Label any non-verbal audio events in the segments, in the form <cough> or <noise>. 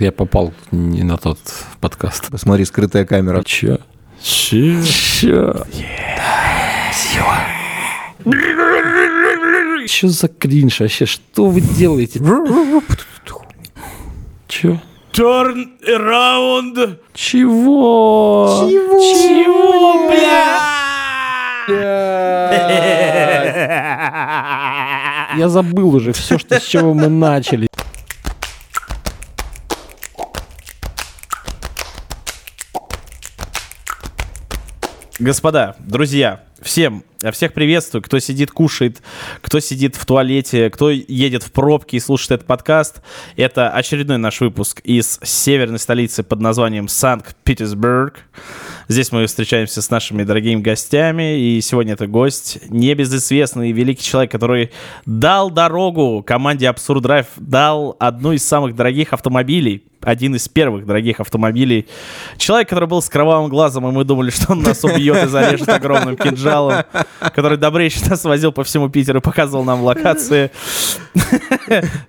Я попал не на тот подкаст. Посмотри, скрытая камера. Че? Че? Че? Что за кринж вообще? Что вы делаете? Че? Turn around. Чего? Чего? Чего, бля? Я забыл уже все, что, с чего мы начали. Господа, друзья, всем, я всех приветствую, кто сидит, кушает, кто сидит в туалете, кто едет в пробке и слушает этот подкаст. Это очередной наш выпуск из северной столицы под названием Санкт-Петербург. Здесь мы встречаемся с нашими дорогими гостями, и сегодня это гость, небезызвестный великий человек, который дал дорогу команде Absurd Drive, дал одну из самых дорогих автомобилей, один из первых дорогих автомобилей. Человек, который был с кровавым глазом, и мы думали, что он нас убьет и зарежет огромным кинжалом, <laughs> который добрейше нас возил по всему Питеру, показывал нам локации.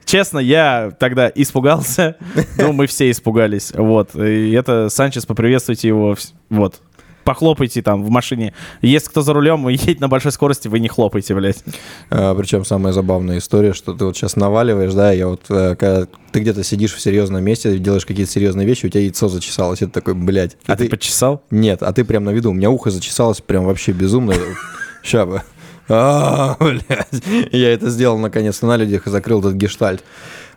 Честно, я тогда испугался. Ну, мы все испугались. Вот. И это Санчес, поприветствуйте его. Вот. Похлопайте там в машине. Если кто за рулем <laughs> и едет на большой скорости, вы не хлопайте, блядь. А, причем самая забавная история, что ты вот сейчас наваливаешь, да, я вот, э, когда ты где-то сидишь в серьезном месте, делаешь какие-то серьезные вещи, у тебя яйцо зачесалось, это такой, блядь. А И ты почесал? Нет, а ты прям на виду, у меня ухо зачесалось прям вообще безумно. <laughs> Ща бы. А, <laughs> блядь. Я это сделал наконец-то на людях и закрыл этот гештальт.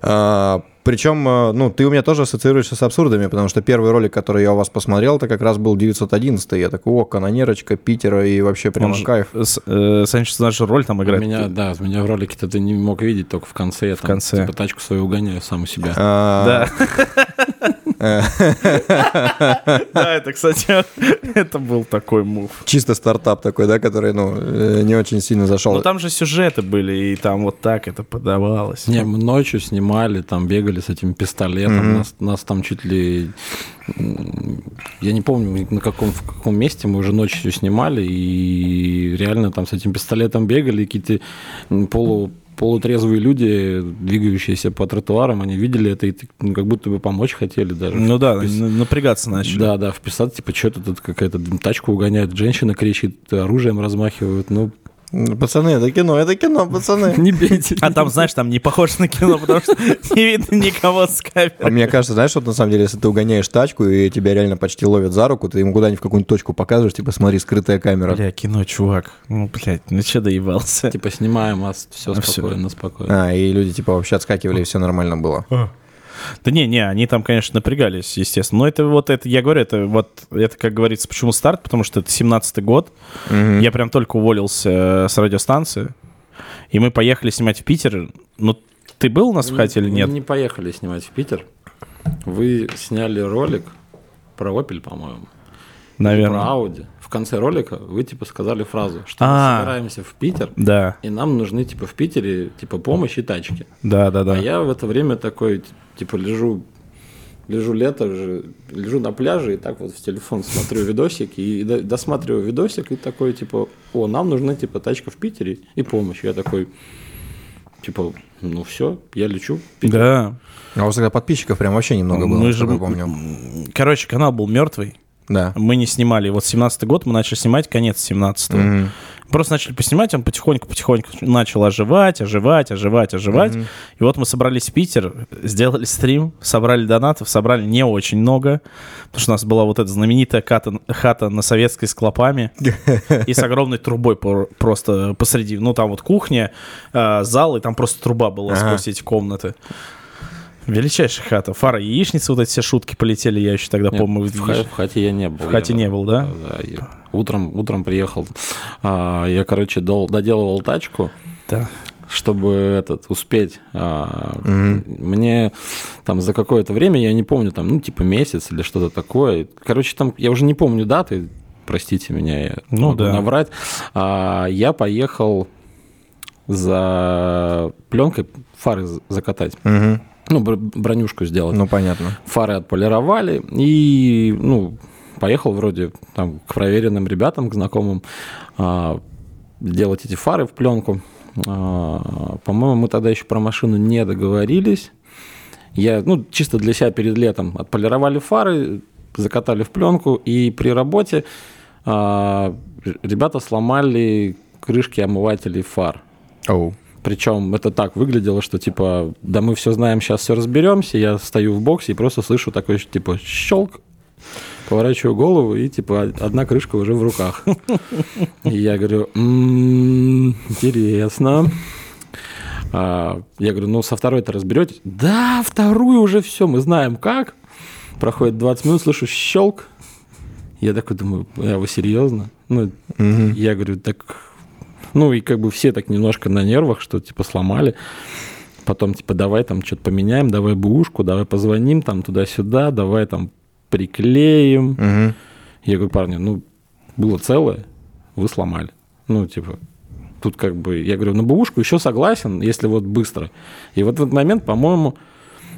А, Причем, э, ну, ты у меня тоже ассоциируешься с абсурдами, потому что первый ролик, который я у вас посмотрел, это как раз был 911 Я такой, о, канонерочка, Питера, и вообще же- кайф. С- э, Санчес нашу роль там играет. меня, да, меня в ролике-то ты не мог видеть, только в конце я там, конце. типа, тачку свою угоняю сам у себя. А, Да. <laughs> Да, это, кстати, это был такой мув. Чисто стартап такой, да, который, ну, э, не очень сильно зашел. Ну, там же сюжеты были, и там вот так это подавалось. Не, мы ночью снимали, там бегали с этим пистолетом, нас, нас там чуть ли... Я не помню, на каком, в каком месте мы уже ночью снимали, и реально там с этим пистолетом бегали, и какие-то полу, полутрезвые люди, двигающиеся по тротуарам, они видели это и ну, как будто бы помочь хотели даже. Ну да, Впис- напрягаться начали. Да, да, вписаться, типа, что-то тут какая-то тачку угоняет, женщина кричит, оружием размахивают, ну, Пацаны, это кино, это кино, пацаны. <laughs> не бейте. А там, знаешь, там не похоже на кино, потому что не видно никого с А камеры. мне кажется, знаешь, вот на самом деле, если ты угоняешь тачку и тебя реально почти ловят за руку, ты ему куда-нибудь в какую-нибудь точку показываешь, типа, смотри, скрытая камера. Бля, кино, чувак. Ну, блядь, ну что доебался? Типа, снимаем, а все А спокойно, спокойно. А, и люди, типа, вообще отскакивали, и все нормально было. Да не, не, они там, конечно, напрягались, естественно. Но это вот, это, я говорю, это вот, это, как говорится, почему старт, потому что это 17-й год. Мгм. Я прям только уволился э, с радиостанции, и мы поехали снимать в Питер. Ну, ты был у нас в хате или Мы нет? не поехали снимать в Питер. Вы сняли ролик про Opel, по-моему. Про Наверное. Audi. В конце ролика вы типа сказали фразу, что А. мы собираемся в Питер, Да, и нам нужны типа в Питере типа помощь и тачки. да, да, да. А я в это время такой типа лежу лежу лето уже, лежу на пляже и так вот в телефон смотрю видосик и до- досматриваю видосик и такой типа, о, нам нужна типа тачка в Питере и помощь. Я такой, типа, ну все, я лечу. в Питер. Да. А у вас тогда подписчиков прям вообще немного было, Мы же, насколько я помню. короче, канал был мертвый. Да. Мы не снимали. Вот 17-й год мы начали снимать, конец 17-го. Мгм. Просто начали поснимать, он потихоньку-потихоньку начал оживать, оживать, оживать, оживать. И вот мы собрались в Питер, сделали стрим, собрали донатов, собрали не очень много, потому что у нас была вот эта знаменитая хата, хата на советской с клопами и с огромной трубой просто посреди. Ну, там вот кухня, э, зал, и там просто труба была сквозь эти комнаты. Величайшая хата. Фара яичницы, вот эти все шутки полетели, я еще тогда Нет, помню. в, ха- в хате я не был. В хате Я- не был, да? Да, я утром, утром приехал. А, я, короче, дол- доделывал тачку, Да. чтобы этот, успеть. Мгм. Мне там за какое-то время, я не помню, там, ну, типа месяц или что-то такое. Короче, там, я уже не помню даты, простите меня, я Ну могу да. наврать. А, я поехал за пленкой фары закатать. Мгм. Ну, бр- бронюшку сделать. Ну, понятно. Фары отполировали и, ну, поехал вроде там к проверенным ребятам, к знакомым, а, делать эти фары в пленку. А, по-моему, мы тогда еще про машину не договорились. Я, ну, чисто для себя перед летом отполировали фары, закатали в пленку, и при работе а, ребята сломали крышки омывателей фар. Оу. Причем это так выглядело, что типа, да мы все знаем, сейчас все разберемся. Я стою в боксе и просто слышу такой, типа, щелк, поворачиваю голову, и типа одна крышка уже в руках. И я говорю, «М, интересно. А, Я говорю, ну со второй-то разберетесь? Да, вторую уже все, мы знаем как. Проходит 20 минут, слышу щелк. Я такой думаю, а вы серьезно? Ну, я говорю, так... Ну, и как бы все так немножко на нервах, что, типа, сломали. Потом, типа, давай там что-то поменяем, давай бушку, давай позвоним там туда-сюда, давай там приклеим. Мгм. Я говорю, парни, ну, было целое, вы сломали. Ну, типа, тут как бы... Я говорю, на бушку еще согласен, если вот быстро. И вот в этот момент, по-моему,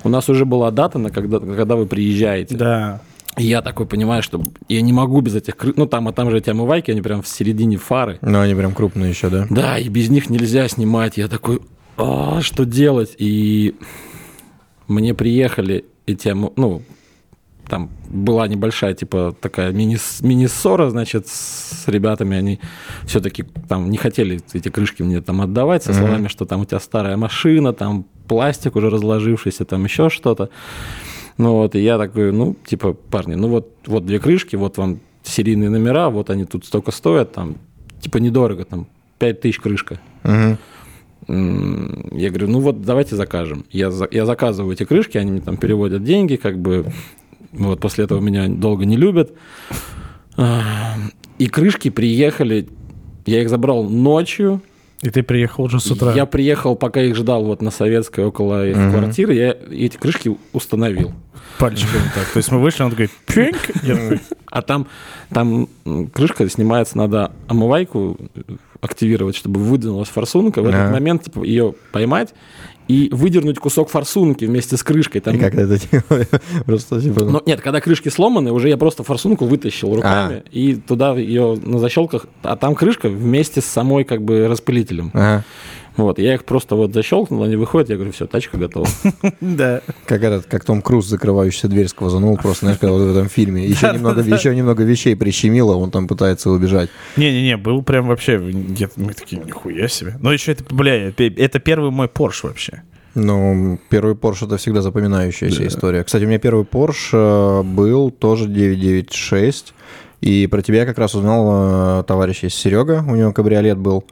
у нас уже была дата, на когда, когда вы приезжаете. Да. Я такой понимаю, что я не могу без этих... кры- Ну, там, а там же эти омывайки, они прям в середине фары. Ну, они прям крупные еще, да? Да, и без них нельзя снимать. Я такой, а, что делать? И мне приехали эти, ну, там была небольшая, типа, такая мини- мини-ссора, значит, с ребятами. Они все-таки там не хотели эти крышки мне там отдавать со словами, что там у тебя старая машина, там пластик уже разложившийся, там еще что-то. Ну вот, и я такой, ну, типа, парни, ну вот, вот две крышки, вот вам серийные номера, вот они тут столько стоят, там, типа, недорого, там, 5 тысяч крышка. М, Я говорю, ну вот давайте закажем. Я, я заказываю эти крышки, они мне там переводят деньги, как бы вот после этого меня долго не любят. А, И крышки приехали, я их забрал ночью. И ты приехал уже с утра. Я приехал, пока их ждал вот на Советской около их Мгм. квартиры, я эти крышки установил. пальчиками так. То есть мы вышли, он такой, пинг. А там, там крышка снимается, надо омывайку активировать, чтобы выдвинулась форсунка. В этот момент типа, ее поймать и выдернуть кусок форсунки вместе с крышкой. Там, И как это? <laughs> Просто типа... Ну, нет, когда крышки сломаны, уже я просто форсунку вытащил руками и туда ее на защелках, а там крышка вместе с самой как бы распылителем. Ага. Вот, я их просто вот защелкнул, они выходят, я говорю, все, тачка готова. <laughs> Да. Как этот, как Том Круз, закрывающийся дверь сквозанул, просто, знаешь, вот в этом фильме. Еще немного, еще немного вещей прищемило, он там пытается убежать. Не-не-не, был прям вообще... Мы такие, нихуя себе. Но еще это, бля, это первый мой Порш вообще. Ну, первый Porsche это всегда запоминающаяся история. Кстати, у меня первый Porsche э, был тоже 996. И про тебя я как раз узнал э, товарищ есть Серега, у него кабриолет был.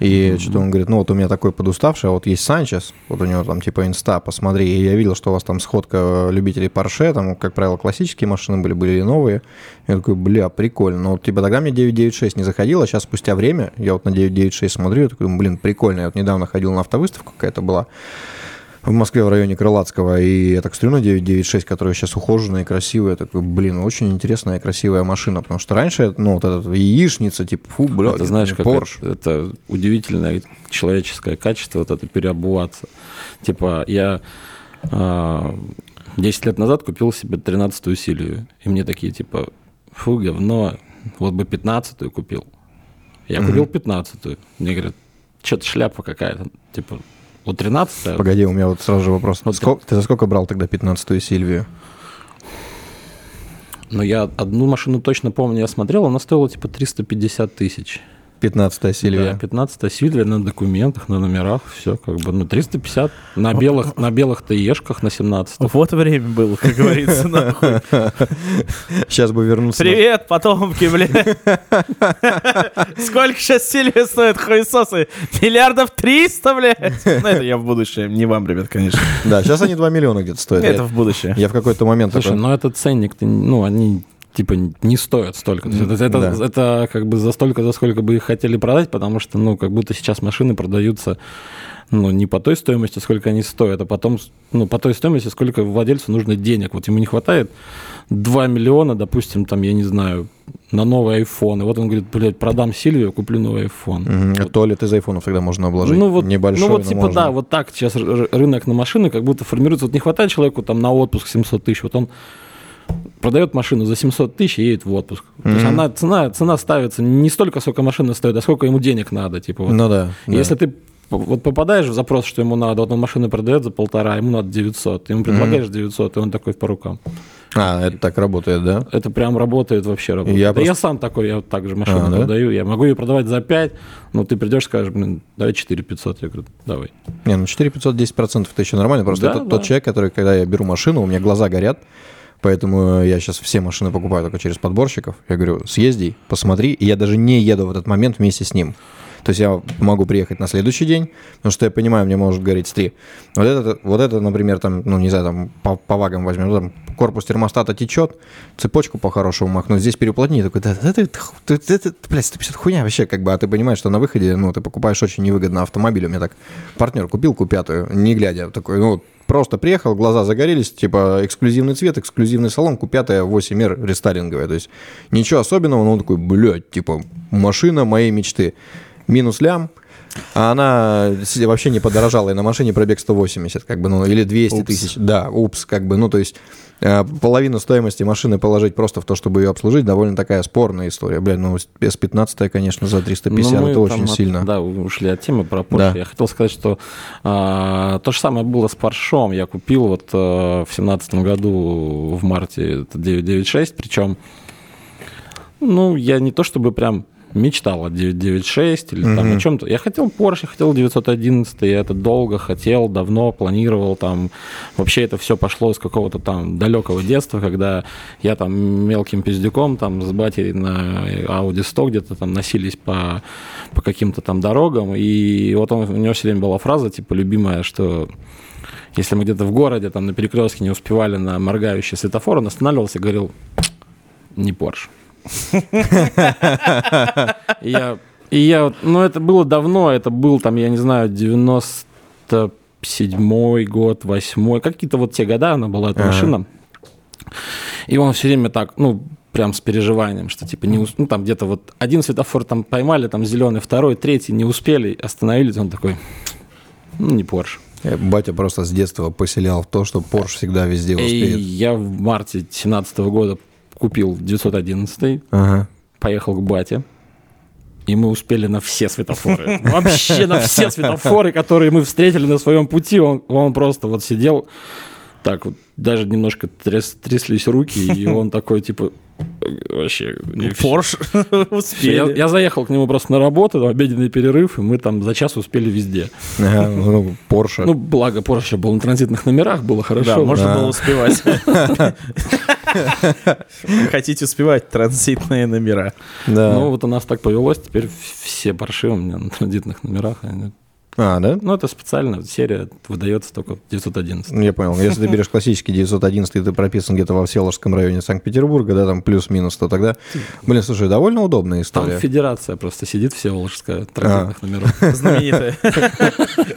И что-то он говорит, ну вот у меня такой подуставший, а вот есть Санчес, вот у него там типа инста, посмотри. И я видел, что у вас там сходка любителей Porsche, там, как правило, классические машины были, были и новые. Я такой, бля, прикольно. Но вот, типа тогда мне 996 не заходило, сейчас спустя время я вот на 996 смотрю, я такой, блин, прикольно. Я вот недавно ходил на автовыставку, какая-то была в Москве в районе Крылатского, и я так смотрю на 996, которая сейчас ухоженная и красивая, такой, блин, очень интересная и красивая машина, потому что раньше, ну, вот эта яичница, типа, фу, бля, Это знаешь, как Порш. это, это удивительное человеческое качество, вот это переобуваться. Типа, я а, 10 лет назад купил себе 13-ю Силию, и мне такие, типа, фу, говно, вот бы 15-ю купил. Я купил 15-ю. Мне говорят, что-то шляпа какая-то. Типа, вот 13 Погоди, у меня вот сразу же вопрос. Вот Сколько- ты за сколько брал тогда 15-ю Сильвию? но я одну машину точно помню, я смотрел, она стоила типа 350 тысяч. 15-я Сильвия. Да, 15 Сильвия на документах, на номерах, все как бы, ну, 350 на белых, на белых ТЕшках на 17 Вот время было, как говорится, нахуй. Сейчас бы вернуться. Привет, потомки, бля. Сколько сейчас Сильвия стоит, хуесосы? Миллиардов триста, блядь. <laughs> Ну, это я в будущем, не вам, ребят, конечно. Да, сейчас они 2 миллиона где-то стоят. Это в будущее. Я в какой-то момент Слушай, ну этот ценник, ну, они типа не стоят столько. То есть это, это, Да. это как бы за столько, за сколько бы их хотели продать, потому что, ну, как будто сейчас машины продаются ну, не по той стоимости, сколько они стоят, а потом, ну, по той стоимости, сколько владельцу нужно денег. Вот ему не хватает 2 миллиона, допустим, там, я не знаю, на новый iPhone. И вот он говорит, блядь, продам Сильвию, куплю новый iPhone. Мгм, а туалет из айфонов тогда можно обложить. Ну вот, Небольшой, ну вот типа можно. да, вот так сейчас рынок на машины как будто формируется. Вот не хватает человеку там на отпуск 700 тысяч, вот он продает машину за 700 тысяч и едет в отпуск. То есть она, цена, цена ставится не столько, сколько машина стоит, а сколько ему денег надо. Типа, вот. Ну да. да. Если ты вот попадаешь в запрос, что ему надо, вот он машину продает за полтора, ему надо 900, ты ему предлагаешь 900, и он такой по рукам. А, это так работает, да? Это прям работает вообще работает. Я да просто- я сам такой, я вот так же машину А, да? продаю, я могу ее продавать за 5, но ты придешь, скажешь, блин, давай 4 500, я говорю, давай. Не, ну 4 500, 10 процентов это еще нормально. Просто Да, это да. тот человек, который, когда я беру машину, у меня глаза горят, поэтому я сейчас все машины покупаю только через подборщиков. Я говорю, съезди, посмотри, и я даже не еду в этот момент вместе с ним. То есть я могу приехать на следующий день, потому что я понимаю, мне может гореть три. Вот это, вот это, например, там, ну, не знаю, там, по, по вагам возьмем, ну, там, корпус термостата течет, цепочку по-хорошему махнуть, здесь переуплотни, такой, да, это, это, это, это, блядь, 150 хуйня вообще, как бы, а ты понимаешь, что на выходе, ну, ты покупаешь очень невыгодно автомобиль, у меня так партнер купил Q5, не глядя, такой, ну, просто приехал, глаза загорелись, типа, эксклюзивный цвет, эксклюзивный салон, Q5 8R рестайлинговая, то есть ничего особенного, но он такой, блядь, типа, машина моей мечты, минус лям, а она вообще не подорожала, и на машине пробег 180, как бы, ну, или 200 Упс. тысяч. Да, упс, как бы, ну, то есть э, половину стоимости машины положить просто в то, чтобы ее обслужить, довольно такая спорная история. Блядь, ну, S15, конечно, за 350, Но мы это очень от- сильно. Да, ушли от темы про Porsche. Да. Я хотел сказать, что а, то же самое было с Поршом. Я купил вот а, в семнадцатом году в марте это 996, причем, ну, я не то чтобы прям мечтал о 996 или там Мгм. о чем-то. Я хотел Porsche, я хотел 911, я это долго хотел, давно планировал там. Вообще это все пошло с какого-то там далекого детства, когда я там мелким пиздюком там с батей на Audi 100 где-то там носились по, по каким-то там дорогам, и вот он, у него все время была фраза, типа, любимая, что если мы где-то в городе, там на перекрестке не успевали на моргающий светофор, он останавливался и говорил, не Porsche. И я, и я, ну, это было давно, это был там, я не знаю, 97 год, 8 какие-то вот те года она была, эта машина. И он все время так, ну, прям с переживанием, что типа не ну там где-то вот один светофор там поймали, там зеленый, второй, третий не успели, остановились, он такой, ну не Porsche. Э, Батя просто с детства поселял в то, что Porsche всегда везде И успеет. я в марте 17 года купил 911, Ага. поехал к бате, и мы успели на все светофоры. <laughs> Вообще на все светофоры, которые мы встретили на своем пути. Он, он просто вот сидел, так вот, даже немножко тряс- тряслись руки, и <laughs> он такой, типа, вообще... всё. Порш <laughs> Я, <laughs> успели. я заехал к нему просто на работу, обеденный перерыв, и мы там за час успели везде. Ну, Porsche. Ну, благо, Porsche был на транзитных номерах, было хорошо. Да, можно Да. было успевать. Хотите успевать транзитные номера. да. Ну, вот у нас так повелось, теперь все Порше у меня на транзитных номерах. они- а, да? Ну, это специально, серия выдается только в 911. Ну, Я понял. Если ты берешь классический 911, и ты прописан где-то во Всеволожском районе Санкт-Петербурга, да, там плюс-минус, то тогда, блин, слушай, довольно удобная Там история. федерация просто сидит все волжская транзитных номеров. <laughs> Знаменитая.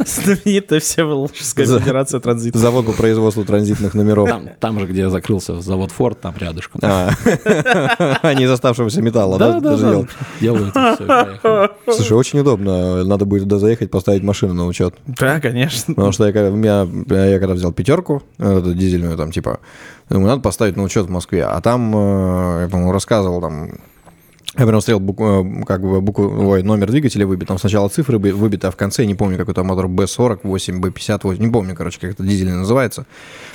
Знаменитая Всеволожская федерация транзита. Завод по производству транзитных номеров. Там, там же, где закрылся завод Форд, там рядышком. А, <laughs> а не из оставшегося металла, да? же делал? Делают поехали. Слушай, очень удобно. Надо будет туда заехать, поставить машину на учет. Да, конечно. Потому что я, меня- я когда взял пятерку, эту дизельную, там, типа, думаю, надо поставить на учет в Москве. А там, э, я, по-моему, рассказывал, там, я прям смотрел букву, э, как бы букву, ой, номер двигателя выбит, там сначала цифры выбиты, а в конце, не помню, какой там мотор, B48, B58, не помню, короче, как это дизельный называется,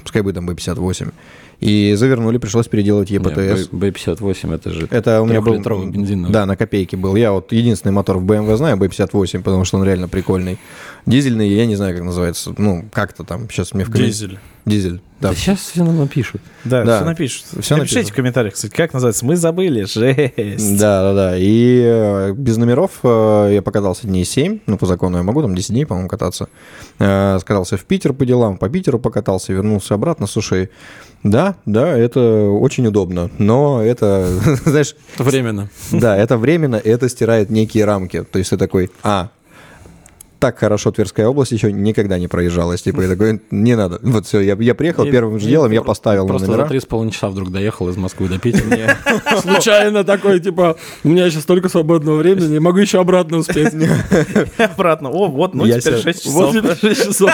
пускай будет там B58. И завернули, пришлось переделывать ЕПТС. Не, B58 это же Это у меня был... бензиновый. Да, на копейке был. Я вот единственный мотор в BMW знаю, B58, потому что он реально прикольный. Дизельный, я не знаю, как называется. Ну, как-то там. Сейчас мне в Дизель. Дизель, да. Да сейчас все нам напишут. Да, Да. все напишут. Всё Напишите напишут. в комментариях, кстати, как называется. Мы забыли. Жесть. Да, да, да. И э, без номеров э, я покатался дней 7. Ну, по закону я могу там 10 дней, по-моему, кататься. Э, Скатался в Питер по делам, по Питеру покатался, вернулся обратно. Слушай, да, да, это очень удобно. Но это, <laughs> знаешь, Временно. Да, это временно, это стирает некие рамки. То есть ты такой, а, так хорошо Тверская область еще никогда не проезжалась. Типа, я такой, не надо. Вот все, я, я приехал, И- первым же делом я поставил на Просто за номера. три с половиной часа вдруг доехал из Москвы до Питера. <laughs> Случайно такой, типа, у меня сейчас столько свободного времени, не могу еще обратно успеть. <laughs> Обратно. О, вот, ну Я теперь себя- 6 часов. Вот теперь 6 часов.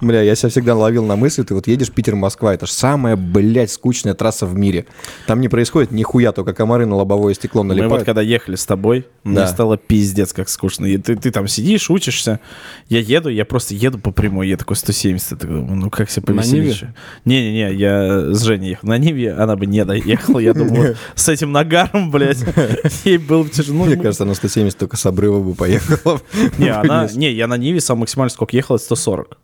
Бля, я себя всегда ловил на мысли, ты вот едешь Питер-Москва, это же самая, блядь, скучная трасса в мире. Там не происходит нихуя, только комары на лобовое стекло Мы налипают. вот когда ехали с тобой, мне Да. стало пиздец как скучно. И ты, ты там сидишь, учишься, я еду, я просто еду по прямой, я такой 170, я такой думаю, ну как себе На повеселить? Не-не-не, я с Женей ехал. На Ниве она бы не доехала, я думаю, с этим нагаром, блядь, <laughs> ей было бы тяжело. Мне кажется, на 170 только с обрыва бы поехала. Не, <laughs> она, не, я на Ниве сам максимально сколько ехал, это 140.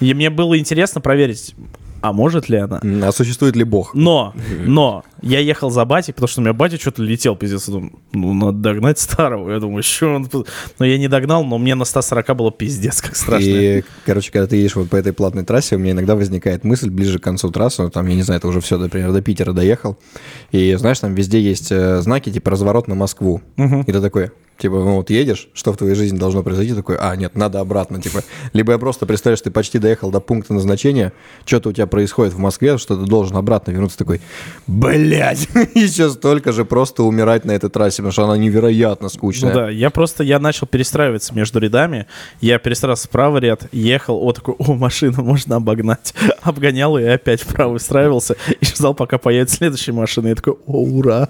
И мне было интересно проверить, а может ли она? А существует ли бог? Но, но, я ехал за батей, потому что у меня батя что-то летел, пиздец. Я думаю, ну, надо догнать старого. Я думаю, что он... тут?» Но я не догнал, но мне на 140 было пиздец, как страшно. И, короче, когда ты едешь вот по этой платной трассе, у меня иногда возникает мысль ближе к концу трассы, ну, там, я не знаю, это уже все, например, до Питера доехал, и, знаешь, там везде есть э, знаки, типа, разворот на Москву. И ты такой, типа, ну вот едешь, что в твоей жизни должно произойти? Такой, а, нет, надо обратно, типа. Либо я просто представляю, что ты почти доехал до пункта назначения, что-то у тебя происходит в Москве, что ты должен обратно вернуться, такой, блядь, <laughs> еще столько же просто умирать на этой трассе, потому что она невероятно Ну скучная. да, я просто, я начал перестраиваться между рядами. Я перестраивался в правый ряд, ехал, о, такой, о, машина, можно обогнать. <laughs> Обгонял и опять в правый встраивался и <laughs> ждал, пока появится следующая машина. Я такой, о, ура.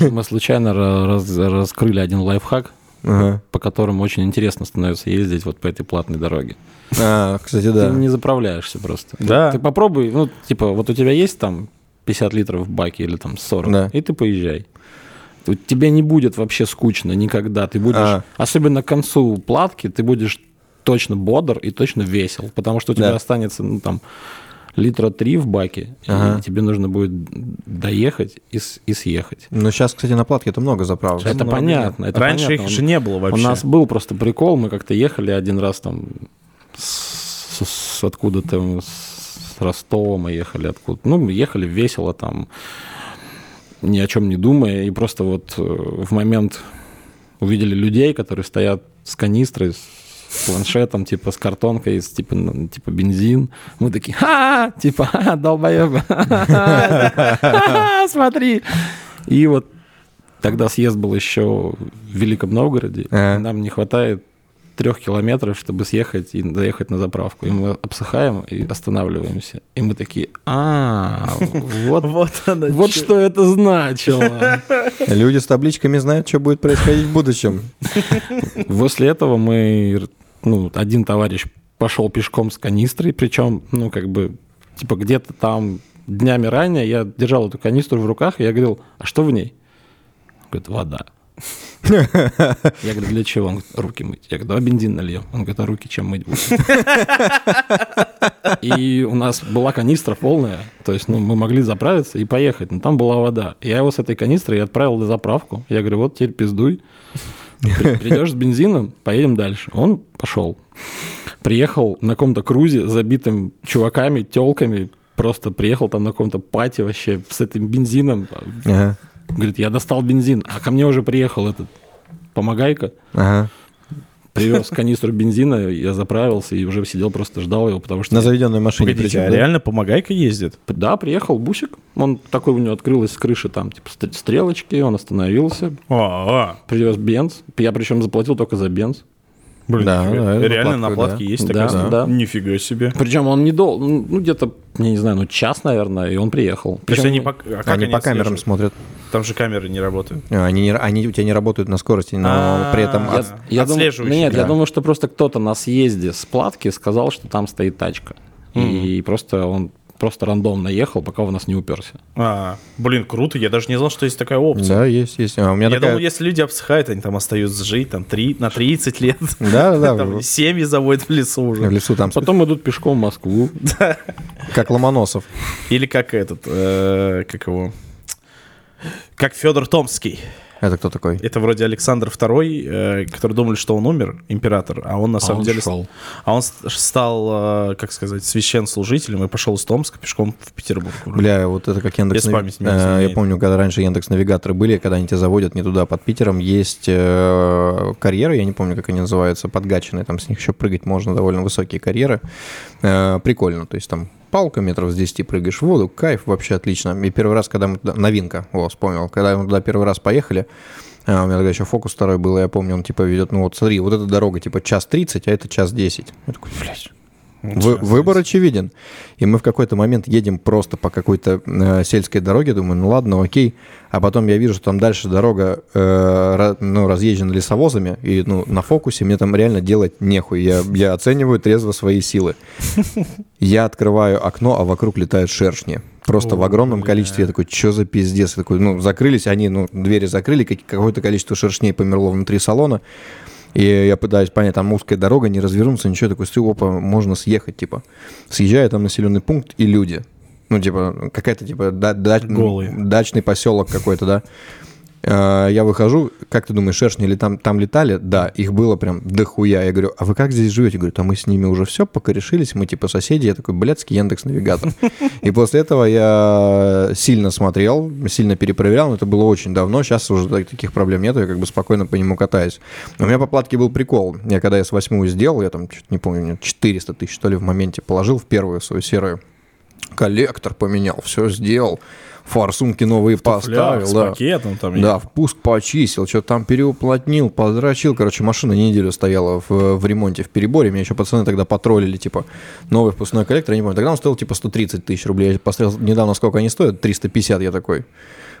Мы, мы случайно ра- раз- раскрыли один лайфхак, Ага. по которому очень интересно становится ездить вот по этой платной дороге. А, кстати, да. Ты не заправляешься просто. Да. Ты попробуй, ну, типа, вот у тебя есть там 50 литров в баке или там 40, Да. и ты поезжай. Тебе не будет вообще скучно никогда. Ты будешь, А. особенно к концу платки, ты будешь точно бодр и точно весел, потому что у тебя Да. останется, ну, там, литра три в баке, Ага. и тебе нужно будет доехать и, с- и съехать. Ну, сейчас, кстати, на платке это много заправок. Это много, понятно. Это Раньше понятно. их же не было У вообще. нас был просто прикол, мы как-то ехали один раз там с, с- откуда-то, с Ростова мы ехали откуда Ну, мы ехали весело там, ни о чем не думая, и просто вот э, в момент увидели людей, которые стоят с канистрой, с планшетом, типа с картонкой, с, типа, типа бензин. Мы такие, ха типа, ха Ха-ха-ха, смотри. И вот тогда съезд был еще в Великом Новгороде, нам не хватает трех километров, чтобы съехать и доехать на заправку. И мы обсыхаем и останавливаемся. И мы такие, а, вот, <laughs> Вот она вот что это значило. Люди с табличками знают, что будет происходить в будущем. <laughs> После этого мы, ну, один товарищ пошел пешком с канистрой, причем, ну, как бы, типа, где-то там днями ранее я держал эту канистру в руках, и я говорил, а что в ней? Говорит, вода. <laughs> Я говорю, для чего? Он говорит, руки мыть. Я говорю, давай бензин нальем. Он говорит, а руки чем мыть будем? <laughs> И у нас была канистра полная, то есть ну, мы могли заправиться и поехать, но там была вода. Я его с этой канистрой отправил на заправку. Я говорю, вот теперь пиздуй. При- Придешь с бензином, поедем дальше. Он пошел. Приехал на каком-то крузе, забитым чуваками, телками. Просто приехал там на каком-то пати вообще с этим бензином. Ага. Говорит, я достал бензин, а ко мне уже приехал этот помогайка, Ага. привез канистру бензина, я заправился и уже сидел, просто ждал его, потому что... На заведенной машине. Погодите, причем, а да? реально помогайка ездит? Да, приехал бусик, он такой у него открылась с крыши там, типа, стр- стрелочки, он остановился, А, привез бенз, я причем заплатил только за бенз. Блин, Да, да, реально на платке да. есть Да, такая? да. Нифига себе. Причем он не дол, ну, где-то, я не знаю, ну, час, наверное, и он приехал. То есть Причем- они по, а как Они по камерам смотрят. Там же камеры не работают. А, Они, не- они у тебя не работают на скорости, но А, при этом... я- от- Я думаю, Отслеживающий, нет, я да. думаю, что просто кто-то на съезде с платки сказал, что там стоит тачка. И просто он просто рандомно ехал, пока у нас не уперся. А, блин, круто, я даже не знал, что есть такая опция. Да, есть, есть. А у меня Я такая... думал, если люди обсыхают, они там остаются жить там, три, на 30 лет. Да, да, <laughs> Там в- семьи заводят в лесу в уже. лесу там, Потом идут пешком в Москву. <laughs> как Ломоносов. Или как этот, э, как его, как Федор Томский. Это кто такой? Это вроде Александр II, э, который думали, что он умер, император, а он на самом он деле... шел. А он стал, э, как сказать, священнослужителем и пошел из Томска пешком в Петербург. вроде. Бля, вот это как Яндекс... Без памяти Э, Я помню, когда раньше Яндекс Навигаторы были, когда они тебя заводят не туда, под Питером, есть э, карьеры, я не помню, как они называются, подгаченные, там с них еще прыгать можно, довольно высокие карьеры. Э, Прикольно, то есть там палка метров с 10 прыгаешь в воду, кайф, вообще отлично. И первый раз, когда мы туда... Новинка, о, вспомнил, когда мы туда первый раз поехали, а, у меня тогда еще фокус второй был, я помню, он типа ведет, ну вот смотри, вот эта дорога типа час 30, а это час 10. Я такой, блядь, Вы- выбор очевиден. И мы в какой-то момент едем просто по какой-то э, сельской дороге, думаю, ну ладно, окей. А потом я вижу, что там дальше дорога э, ну, разъезжена лесовозами, и ну, на фокусе мне там реально делать нехуй. Я, я оцениваю трезво свои силы. Я открываю окно, а вокруг летают шершни. Просто в огромном количестве. Я такой, что за пиздец? Я такой, ну, закрылись они, ну, двери закрыли, как- какое-то количество шершней померло внутри салона. И я пытаюсь понять, там узкая дорога, не развернуться, ничего, такой, смотрю, опа, можно съехать, типа. Съезжаю, там населенный пункт и люди. Ну, типа, какая-то, типа, да- да- Голые. дачный поселок какой-то, да. Э, Я выхожу, как ты думаешь, шершни ли там, там летали? Да, их было прям дохуя. Я говорю, а вы как здесь живете? Говорю, а мы с ними уже все покорешились, мы типа соседи. Я такой, блядский Яндекс Навигатор. <laughs> И после этого я сильно смотрел, сильно перепроверял, но это было очень давно. Сейчас уже так- таких проблем нету, я как бы спокойно по нему катаюсь. Но у меня по платке был прикол. Я когда я с восьмую сделал, я там, не помню, 400 тысяч, что ли, в моменте положил в первую свою серую. Коллектор поменял, все сделал. Форсунки новые поставил. с да. пакетом там. Да, впуск почистил, что-то там переуплотнил, подрочил. Короче, машина неделю стояла в, в ремонте, в переборе. Меня еще пацаны тогда потроллили, типа, новый впускной коллектор, я не помню. Тогда он стоил, типа, 130 тысяч рублей. Я посмотрел недавно, сколько они стоят, 350, я такой.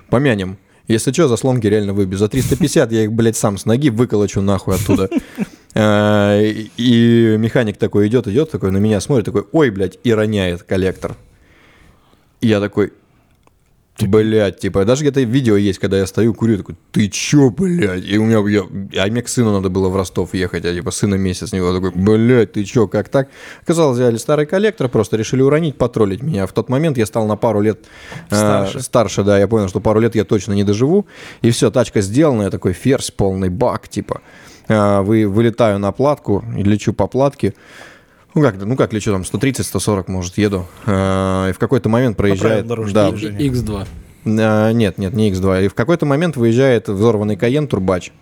Помянем. Если что, заслонки реально выбью. За 350 я их, блядь, сам с ноги выколочу нахуй оттуда. А, И и механик такой идет, идет, такой на меня смотрит, такой, ой, блядь, и роняет коллектор. И я такой, Блять, типа, даже где-то видео есть, когда я стою, курю, такой, ты чё, блядь? И у меня, я, а мне к сыну надо было в Ростов ехать, а типа сына месяц него такой, блядь, ты чё, как так? Оказалось, взяли старый коллектор, просто решили уронить, потроллить меня. В тот момент я стал на пару лет э, Старше. старше, да, я понял, что пару лет я точно не доживу. И все, тачка сделана, я такой ферзь, полный бак, типа. Э, вы, вылетаю на платку лечу по платке. Ну как, ну как лечу, там 130-140, может, еду. Э, и в какой-то момент проезжает... да, движения. X2. а, Нет, нет, не X2. И в какой-то момент выезжает взорванный Каен Турбач.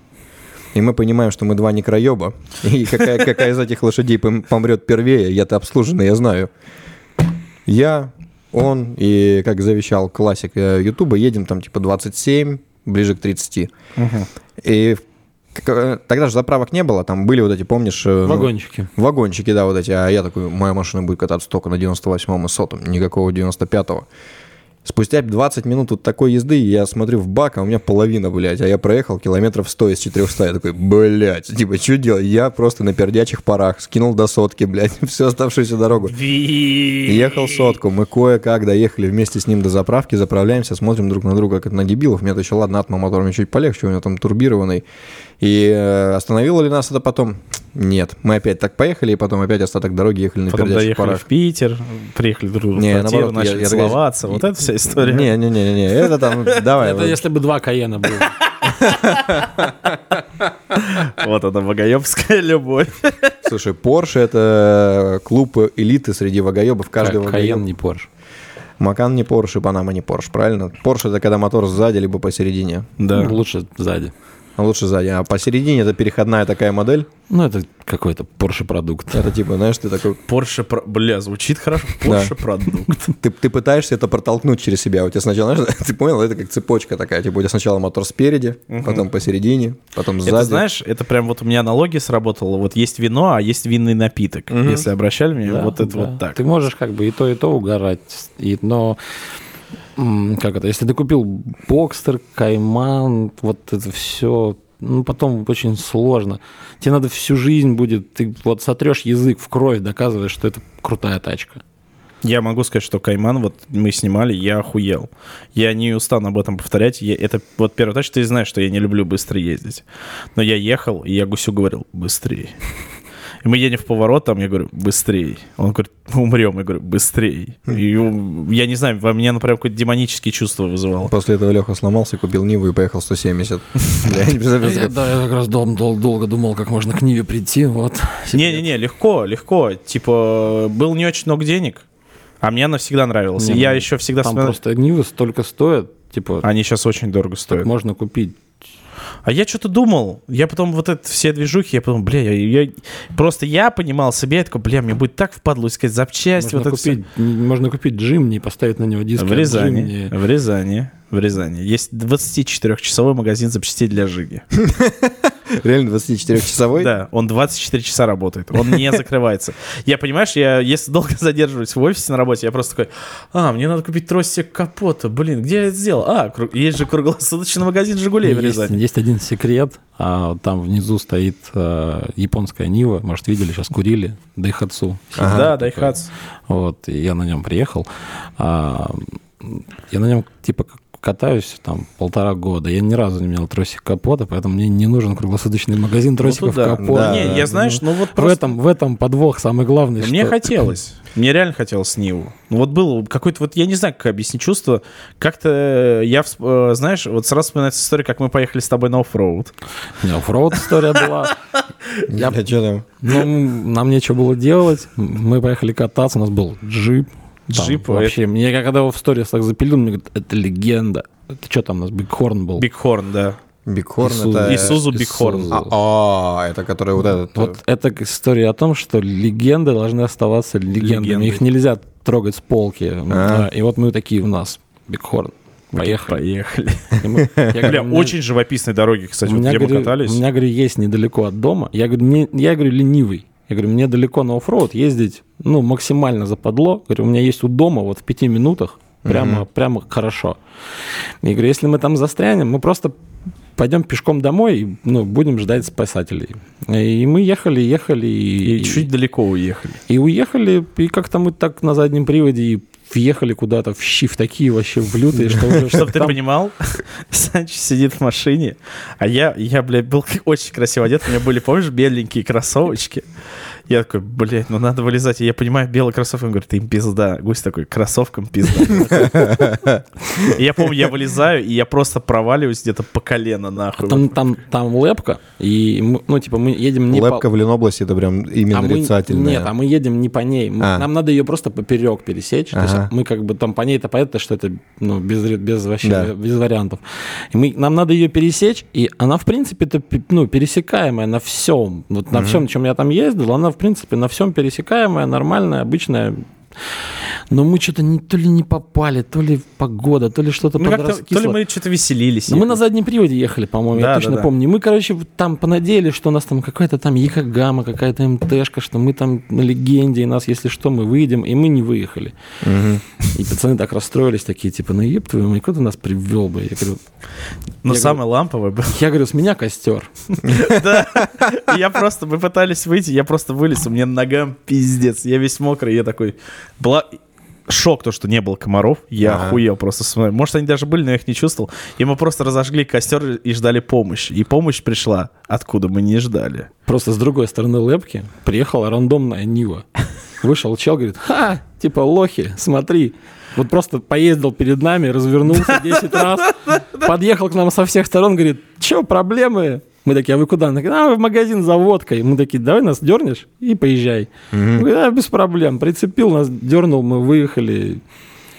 И мы понимаем, что мы два некраеба. И какая, какая из этих лошадей пом- помрет первее, я-то обслуженный, я знаю. Я, он и, как завещал классик э, Ютуба, едем там типа 27, ближе к 30. И в- как- тогда же заправок не было, там были вот эти, помнишь... э, ну, Вагончики. Вагончики, да, вот эти. А я такой, моя машина будет кататься только на 98-м и 100 никакого 95-го. Спустя 20 минут вот такой езды я смотрю в бак, а у меня половина, блядь, а я проехал километров 100 из 400. Я такой, блядь, типа, что делать? Я просто на пердячих парах скинул до сотки, блядь, <laughs> всю оставшуюся дорогу. Ехал сотку, мы кое-как доехали вместе с ним до заправки, заправляемся, смотрим друг на друга, как на дебилов. Мне-то еще, ладно, атма мотором чуть полегче, у него там турбированный. И э, остановило ли нас это потом? Нет. Мы опять так поехали, и потом опять остаток дороги ехали на Потом доехали парах. в Питер, приехали друг другу Не, в квартиру, наоборот, я- начали я целоваться. Вот это вся история. Не-не-не, это там, <laughs> давай. Это если бы два Каена было. <laughs> Вот она, богоебская любовь. <laughs> Слушай, Porsche это клуб элиты среди вагоебов. Каждый Каен не Порш. Макан не Porsche, Панама не Porsche, правильно? Porsche это когда мотор сзади, либо посередине. Да. Лучше сзади. А Лучше сзади. А посередине это переходная такая модель. Ну, это какой-то Порше продукт. Это типа, знаешь, ты такой, Porsche, про- бля, звучит хорошо. Porsche продукт. <laughs> ты, ты пытаешься это протолкнуть через себя. У тебя сначала, знаешь, <laughs> ты понял, это как цепочка такая. Типа у тебя сначала мотор спереди, потом посередине, потом сзади. Это, знаешь, это прям вот у меня аналогия сработала. Вот есть вино, а есть винный напиток. Если обращали внимание, Да, вот это да. вот так. Ты можешь как бы и то, и то угорать. И, но как это, если ты купил Бокстер, Кайман, вот это все, ну, потом очень сложно. Тебе надо всю жизнь будет, ты вот сотрешь язык в кровь, доказываешь, что это крутая тачка. Я могу сказать, что Кайман, вот мы снимали, я охуел. Я не устану об этом повторять. Я- это вот первая тачка, ты знаешь, что я не люблю быстро ездить. Но я ехал, и я Гусю говорил, быстрее. И мы едем в поворот, там я говорю, быстрее. Он говорит, мы умрем. Я говорю, быстрее. И я не знаю, во мне, например, какое-то демонические чувства вызывало. После этого Леха сломался, купил Ниву и поехал 170. <laughs> Я не представляю, Я, да, я как раз дол- дол- долго думал, как можно к Ниве прийти, вот. Не-не-не, легко, легко. Типа, был не очень много денег, а мне она всегда нравилась. Я ну, еще всегда Там просто Нивы столько стоят, типа, Они сейчас очень дорого стоят. можно купить. А я что-то думал. Я потом вот это все движухи, я подумал, бля, я, я- просто я понимал себе, я такой, бля, мне будет так впадло искать запчасти, Можно вот это купить, н- можно купить Джимни и поставить на него диск. В Рязани, Джимни. в Рязани, в Рязани. Есть 24-часовой магазин запчастей для Жиги. <laughs> Реально 24-часовой? Да, он 24 часа работает, он не закрывается. Я, понимаешь, я если долго <laughs> задерживаюсь в офисе на работе, я просто такой, а, мне надо купить тросик капота, блин, где я это сделал? А, есть же круглосуточный магазин «Жигулей» в Есть, Рязани. есть один секрет. А, там внизу стоит а, японская Нива. Может, видели, сейчас курили. Daihatsu. Да, Daihatsu. Вот, и я на нем приехал. А, я на нем, типа, катаюсь там полтора года. Я ни разу не имел тросик капота, поэтому мне не нужен круглосуточный магазин тросиков да. капота. Да, Не, я, знаешь, ну вот В просто... этом, в этом подвох самый главный. Мне что- хотелось. <laughs> Мне реально хотелось Ниву. Ну вот было какое-то, вот я не знаю, как объяснить чувство. Как-то я, всп- э, знаешь, вот сразу вспоминается история, как мы поехали с тобой на оффроуд. Не, оффроуд история была. Я- что там? Ну, нам нечего было делать. Мы поехали кататься, у нас был джип. Там Джип, вообще. Мне я когда его в сторис так запилил, мне говорят, это легенда. Это что там у нас, Bighorn был? Бигхорн, да. Bighorn Isuzu. это... Isuzu Bighorn. А, а, это который вот этот... э, Вот это история о том, что легенды должны оставаться легендами. Легендой. Их нельзя трогать с полки. А. И вот мы такие у нас, Bighorn. Поехали. Поехали. Мы- <laughs> я Бля, говорю, меня- очень живописные дороги, кстати, у вот где мы говорю, катались. У меня, говорю, есть недалеко от дома. Я говорю, не, я говорю, ленивый. Я говорю, мне далеко на off-road ездить, ну, максимально западло. Говорю, у меня есть у дома вот в пяти минутах, прямо, прямо хорошо. И говорю, если мы там застрянем, мы просто пойдем пешком домой и ну, будем ждать спасателей. И мы ехали, ехали, и, И чуть далеко уехали. и уехали, и как-то мы так на заднем приводе и въехали куда-то в щи, в такие вообще в лютые, что уже Чтобы ты понимал, <laughs> Санч сидит в машине, а я, я, блядь, был <laughs> очень красиво одет. У меня были, помнишь, беленькие кроссовочки. Я такой, блядь, ну надо вылезать. И я понимаю, белый кроссовок, он говорит, им пизда. Гусь такой, кроссовкам пизда. Я помню, я вылезаю, и я просто проваливаюсь где-то по колено, нахуй. Там, там, там лепка, и, мы- ну, типа, мы едем не Лепка по... в Ленобласти это прям именно а мы-. Нет, а мы едем не по ней. Мы- А. Нам надо ее просто поперек пересечь. То есть мы как бы там по ней-то понятно, что это ну, без, без вообще Да. без вариантов. И мы, нам надо ее пересечь, и она, в принципе, это ну, пересекаемая на всем. Вот на всем, чем я там ездил, она, в принципе, на всем пересекаемая, нормальная, обычная. Но мы что-то не, то ли не попали, то ли погода, то ли что-то Ну, как-то, то ли подраскисло. мы что-то веселились. Но мы на заднем приводе ехали, по-моему, Да, я да, точно да. помню. И мы, короче, там понадеялись, что у нас там какая-то там Якогама, какая-то МТшка, что мы там на легенде, и нас, если что, мы выйдем, и мы не выехали. И пацаны так расстроились, такие, типа, ну еб твою мать, куда ты нас привел бы? Я говорю, Но я самое ламповое было. я говорю, с меня костер. <laughs> Да. И Я просто, мы пытались выйти, я просто вылез, у меня ногам пиздец. Я весь мокрый, я такой... Была... Шок то, что не было комаров. Я Ага. охуел просто. смотрю. Может, они даже были, но я их не чувствовал. И мы просто разожгли костер и ждали помощи. И помощь пришла, откуда мы не ждали. Просто с другой стороны лепки приехала рандомная Нива. Вышел чел, говорит, ха, типа, лохи, смотри. Вот просто поездил перед нами, развернулся 10 раз, подъехал к нам со всех сторон, говорит, что, проблемы? Мы такие, а вы куда? Он такой, а, в магазин за водкой. Мы такие, давай нас дернешь и поезжай. Он говорит, да, без проблем. Прицепил нас, дернул, мы выехали.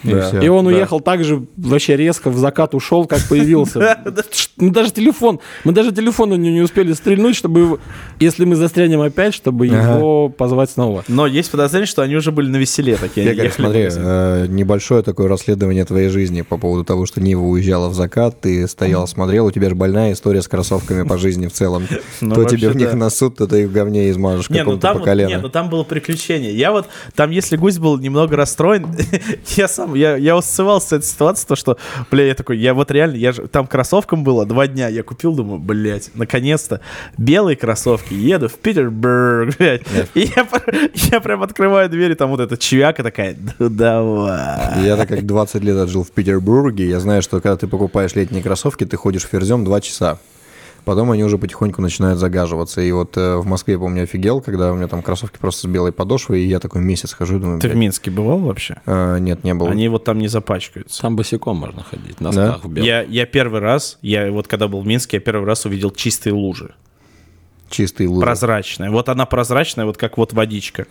И Да. И он да. уехал так же вообще резко в закат ушел, как появился. <laughs> Мы даже телефон, мы даже телефон у него не успели стрельнуть, чтобы, если мы застрянем опять, чтобы Ага. его позвать снова. Но есть подозрение, что они уже были на веселе такие. Я говорю, смотри, э, небольшое такое расследование твоей жизни по поводу того, что Нива уезжала в закат, ты стоял, смотрел, у тебя же больная история с кроссовками по жизни в целом. <laughs> Ну, То тебе в них да. на суд, то ты их в говне измажешь Не, ну по колено. не, ну там было приключение. Я вот, там, если гусь был немного расстроен, <laughs> я сам, я, я усцевался с этой ситуации, то, что, бля, я такой, я вот реально, я же, там кроссовкам было два дня, я купил, думаю, блядь, наконец-то, белые кроссовки, еду в Питербург, <laughs> блядь, и я, я прям открываю дверь, и там вот эта чвяка такая, ну давай. Я так как 20 лет отжил в Петербурге, я знаю, что когда ты покупаешь летние кроссовки, ты ходишь ферзем 2 часа. Потом они уже потихоньку начинают загаживаться. И вот э, в Москве, я помню, офигел, когда у меня там кроссовки просто с белой подошвой, и я такой месяц хожу и думаю, Ты в Минске бывал вообще? э, нет, не было. Они вот там не запачкаются. Там босиком можно ходить, в носках в белых. Я, я первый раз, я вот когда был в Минске, я первый раз увидел чистые лужи. Чистые лужи. Прозрачная. Вот она прозрачная, вот как вот водичка.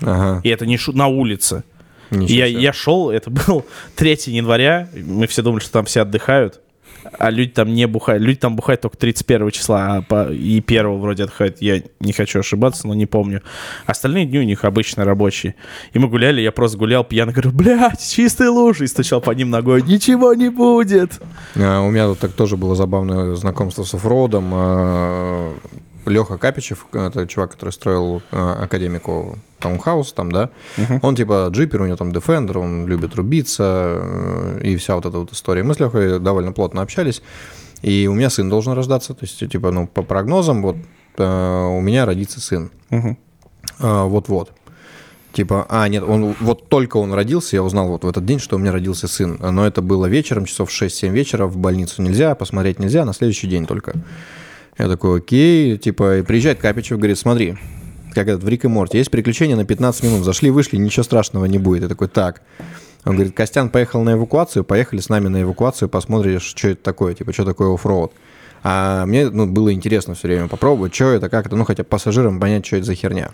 Ага. И это не шу- на улице. Ничего я, себе. я шел, это был <laughs> 3 января, мы все думали, что там все отдыхают. а люди там не бухают. Люди там бухают только 31 числа, а по, и 1 вроде отходят. Я не хочу ошибаться, но не помню. Остальные дни у них обычно рабочие. И мы гуляли, я просто гулял пьяно, говорю, блядь, чистые лужи, и стучал по ним ногой, ничего не будет. А, У меня тут так тоже было забавное знакомство с оффроудом. Леха Капичев, это чувак, который строил э, академику таунхаус там, да, он типа джипер, у него там Defender, он любит рубиться э, и вся вот эта вот история. Мы с Лехой довольно плотно общались, и у меня сын должен рождаться, то есть типа, ну, по прогнозам, вот э, у меня родится сын. А, Вот-вот. Типа, а, нет, он, вот только он родился, я узнал вот в этот день, что у меня родился сын. Но это было вечером, часов 6-7 вечера, в больницу нельзя, посмотреть нельзя, на следующий день только. Я такой, окей, типа, приезжает Капичев, говорит, смотри, как этот в Рик и Морти, есть приключения на 15 минут, зашли, вышли, ничего страшного не будет. Я такой, так. Он говорит, Костян поехал на эвакуацию, поехали с нами на эвакуацию, посмотришь, что это такое, типа, что такое оффроуд. А мне ну, было интересно все время попробовать, что это, как это, ну, хотя пассажирам понять, что это за херня.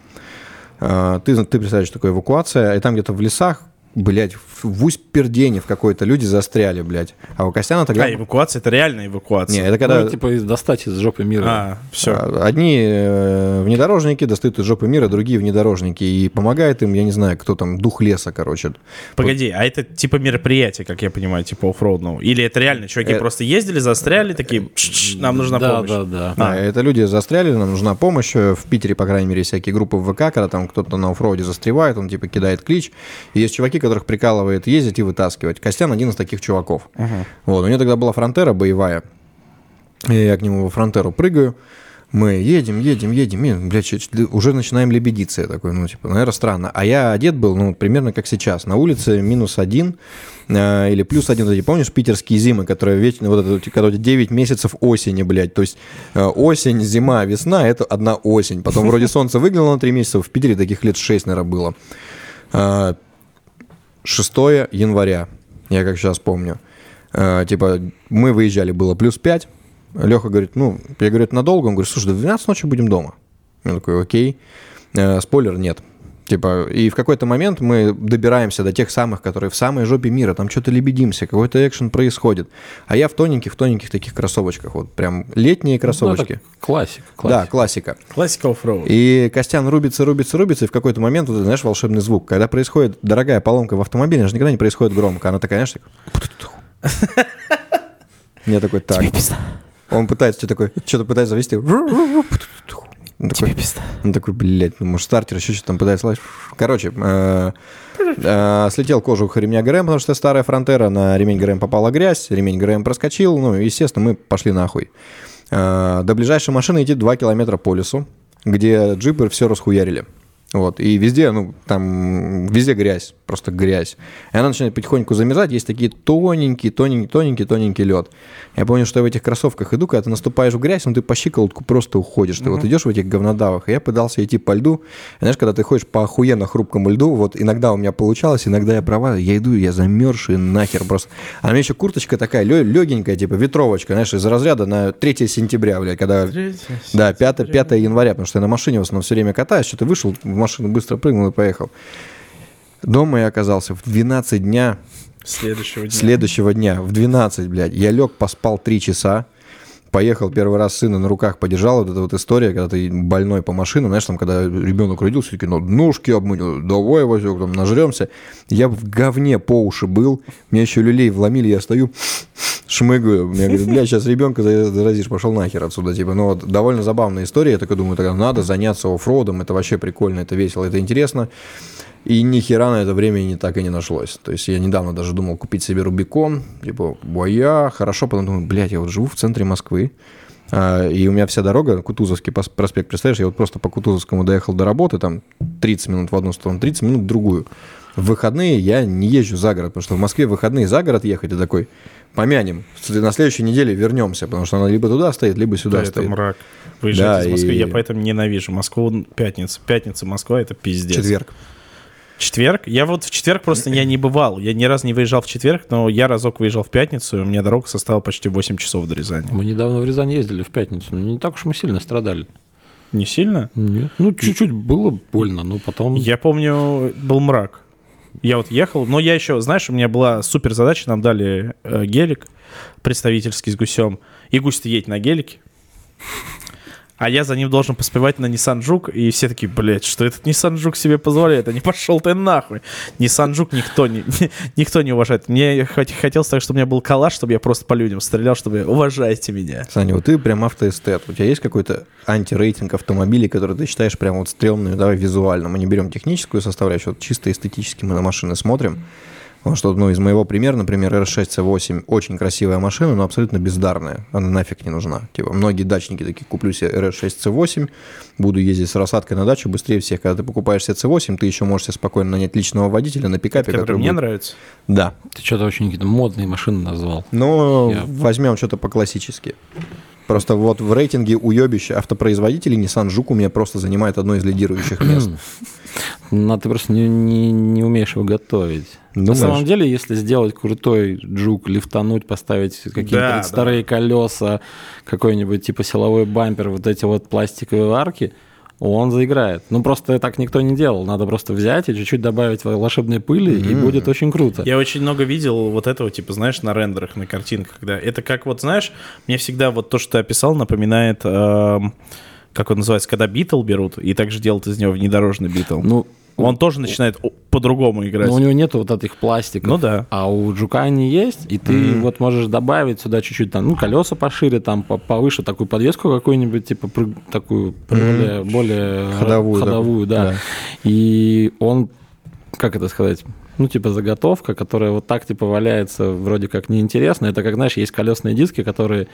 А, Ты, ты представляешь, такое эвакуация, и там где-то в лесах, блядь, в Усть-Пердене в какой-то люди застряли, блядь. А у Костяна тогда... А, эвакуация, это реальная эвакуация. Не, это когда... Ну, типа достать из жопы мира. А, все. А, Одни э, внедорожники достают из жопы мира, другие внедорожники. И помогает им, я не знаю, кто там, дух леса, короче. Погоди, а это типа мероприятие, как я понимаю, типа оффроудного? Или это реально чуваки Э, просто ездили, застряли, такие, «Чш, нам нужна да, помощь? Да, да, А, это люди застряли, нам нужна помощь. В Питере, по крайней мере, всякие группы в ВК, когда там кто-то на оффроуде застревает, он типа кидает клич. И есть чуваки, которых прикалывает ездить и вытаскивать. Костян один из таких чуваков. Вот, у него тогда была фронтера боевая. И я к нему во фронтеру прыгаю. Мы едем, едем, едем, и, блядь, уже начинаем лебедиться. Я такой, ну, типа, наверное, странно. А я одет был, ну, примерно как сейчас. На улице минус один э, или плюс один. Эти, помнишь, питерские зимы, которые вечно, вот это, когда у тебя 9 месяцев осени, блядь. То есть э, осень, зима, весна – это одна осень. Потом вроде солнце выглянуло на 3 месяца. В Питере таких лет 6, наверное, было. А, 6 января, я как сейчас помню. Э, типа, мы выезжали, было плюс 5. Леха говорит, ну, я говорю, это надолго? Он говорит, слушай, до 12 ночи будем дома. Я такой, окей. Э, спойлер, нет. Типа, и в какой-то момент мы добираемся до тех самых, которые в самой жопе мира, там что-то лебедимся, какой-то экшен происходит. А я в тоненьких, в тоненьких таких кроссовочках, вот прям летние Ну, это кроссовочки. классик, да, классик. классика. Классика оффроуд. И Костян рубится, рубится, рубится, и в какой-то момент, вот, знаешь, волшебный звук. Когда происходит дорогая поломка в автомобиле, она же никогда не происходит громко. Она такая, знаешь, так... <laughs> Я такой, так. Он пытается, что такое, что-то пытается завести. <laughs> Он такой, он такой, блядь, ну, может, стартер еще что-то там пытается лазить. Короче, э, э, слетел кожух ремня ГРМ, потому что старая фронтера, на ремень ГРМ попала грязь, ремень ГРМ проскочил, ну, естественно, мы пошли нахуй. Э, До ближайшей машины идти 2 километра по лесу, где джипы все расхуярили. Вот, и везде, ну, там, везде грязь, просто грязь. И она начинает потихоньку замерзать, есть такие тоненькие, тоненький, тоненький, тоненький лед. Я помню, что я в этих кроссовках иду, когда ты наступаешь в грязь, ну, ты по щиколотку просто уходишь. Ты вот идешь в этих говнодавах, и я пытался идти по льду. И знаешь, когда ты ходишь по охуенно хрупкому льду, вот иногда у меня получалось, иногда я права, я иду, я замерзший нахер просто. А у меня еще курточка такая легенькая, типа ветровочка, знаешь, из разряда на 3 сентября, блядь, когда да, 5, 5 января, потому что я на машине в основном все время катаюсь, что-то вышел машину, быстро прыгнул и поехал. Дома я оказался в 12 дня Следующего дня. следующего дня, в 12, блядь. Я лег, поспал 3 часа, поехал первый раз сына на руках подержал. Вот эта вот история, когда ты больной по машину, знаешь, там, когда ребенок родился, такие, ну, ножки обмыть, давай, Васек, там, нажремся. Я в говне по уши был, меня еще люлей вломили, я стою, шмыгаю. Мне говорят, блядь, сейчас ребенка заразишь, пошел нахер отсюда. Типа, ну, вот довольно забавная история. Я такой думаю, тогда надо заняться оффроудом, это вообще прикольно, это весело, это интересно. И ни хера на это время не так и не нашлось. То есть я недавно даже думал купить себе Рубикон, типа, боя, хорошо, потом думаю, блядь, я вот живу в центре Москвы, а, и у меня вся дорога, Кутузовский проспект, представляешь, я вот просто по Кутузовскому доехал до работы, там 30 минут в одну сторону, 30 минут в другую. В выходные я не езжу за город, потому что в Москве в выходные за город ехать, и такой, помянем, на следующей неделе вернемся, потому что она либо туда стоит, либо сюда Да, это стоит. мрак. Выезжать Да, из Москвы. и- Я поэтому ненавижу Москву. Пятница. Пятница, Москва, это пиздец. Четверг. Четверг? Я вот в четверг просто я не бывал. Я ни разу не выезжал в четверг, но я разок выезжал в пятницу, и у меня дорога составила почти 8 часов до Рязани. Мы недавно в Рязань ездили в пятницу, но не так уж мы сильно страдали. Не сильно? Нет. Ну, чуть-чуть было больно, но потом... Я помню, был мрак. Я вот ехал, но я еще, знаешь, у меня была супер задача, нам дали э, гелик представительский с гусем, и гусь-то едет на гелике. А я за ним должен поспевать на Nissan Juke, и все такие, блядь, что этот Nissan Juke себе позволяет? А не пошел ты нахуй. Nissan Juke никто не, <laughs> никто не уважает. Мне хот- хотелось так, чтобы у меня был калаш, чтобы я просто по людям стрелял, чтобы уважайте меня. Саня, вот ты прям автоэстет. У тебя есть какой-то антирейтинг автомобилей, который ты считаешь прям вот стрёмными, давай визуально. Мы не берем техническую составляющую, вот чисто эстетически мы на машины смотрим. Потому что, ну, из моего примера, например, R6C8 очень красивая машина, но абсолютно бездарная. Она нафиг не нужна. Типа, многие дачники такие, куплю себе R6C8, буду ездить с рассадкой на дачу быстрее всех. Когда ты покупаешь себе C8, ты еще можешь себе спокойно нанять личного водителя на пикапе, Который мне будет- нравится. Да. Ты что-то очень какие-то модные машины назвал. Но Я- возьмем что-то по-классически. Просто вот в рейтинге уебища автопроизводителей Nissan Juke у меня просто занимает одно из лидирующих <clears throat> мест. Ну, ты просто не, не, не умеешь его готовить. На Думаешь? самом деле, если сделать крутой джук, лифтануть, поставить какие-то Да, старые колеса, какой-нибудь типа силовой бампер, вот эти вот пластиковые арки, он заиграет. Ну, просто так никто не делал. Надо просто взять и чуть-чуть добавить волшебной пыли, и будет очень круто. Я очень много видел вот этого, типа, знаешь, на рендерах, на картинках, когда это как вот, знаешь, мне всегда вот то, что ты описал, напоминает, эм, как он называется, когда битл берут и также делают из него внедорожный битл. Ну, Он тоже начинает по-другому играть. но у него нету вот этих пластиков. Ну да. А у Джука они есть, и ты вот можешь добавить сюда чуть-чуть там, ну, колеса пошире, там по- повыше такую подвеску какую-нибудь, типа такую более, более Ходовую, ходовую, да. да. Да. И он, как это сказать, ну, типа заготовка, которая вот так, типа, валяется вроде как неинтересно. Это как, знаешь, есть колесные диски, которые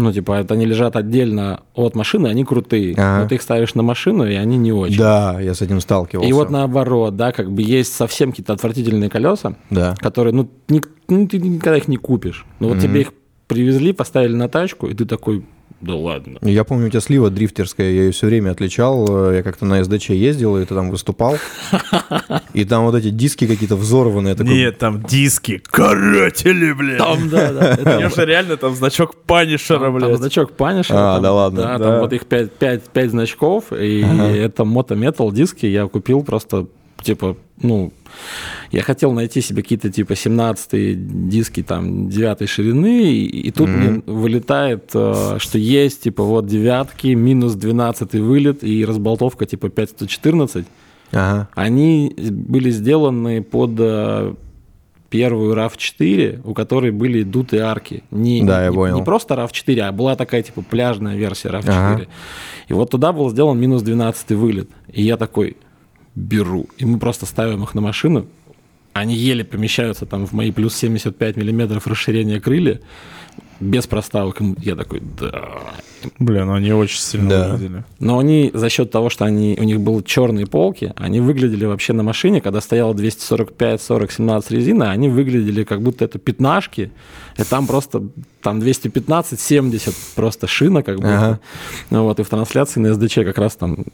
ну, типа, это они лежат отдельно от машины, они крутые. Ага. Но ты их ставишь на машину, и они не очень. Да, я с этим сталкивался. И вот наоборот, да, как бы есть совсем какие-то отвратительные колеса, Да. которые, ну, ник- ну, ты никогда их не купишь. Но вот тебе их привезли, поставили на тачку, и ты такой, да ладно. Я помню, у тебя слива дрифтерская, я ее все время отличал. Я как-то на СДЧ ездил, и ты там выступал. <laughs> И там вот эти диски какие-то взорванные. такой- Нет, там диски, каратели, блядь. Там, да, да. <laughs> это- что реально там значок Панишера, Там, там блядь. значок Punisher. А, да ладно. Да, там вот их 5, 5, 5 значков, и это мото-метал диски я купил просто, типа, ну, я хотел найти себе какие-то, типа, 17 диски, там, 9 ширины, и, и тут мне вылетает, э, что есть, типа, вот девятки, минус 12 вылет, и разболтовка, типа, 5114. Ага. Они были сделаны под э, первую RAV4, у которой были дутые арки. Не, Да, я не, понял. не просто RAV4, а была такая типа пляжная версия RAV4. Ага. И вот туда был сделан минус 12 вылет. И я такой беру. И мы просто ставим их на машину. Они еле помещаются там в мои плюс 75 миллиметров расширения крылья. Без проставок. И Я такой, да. Бля, ну они очень сильно Да. выглядели. Но они за счет того, что они, у них были черные полки, они выглядели вообще на машине, когда стояла 245 40 17 резина, они выглядели как будто это пятнашки, и там просто там 215 70 просто шина как будто. Ага. Ну вот, и в трансляции на СДЧ как раз там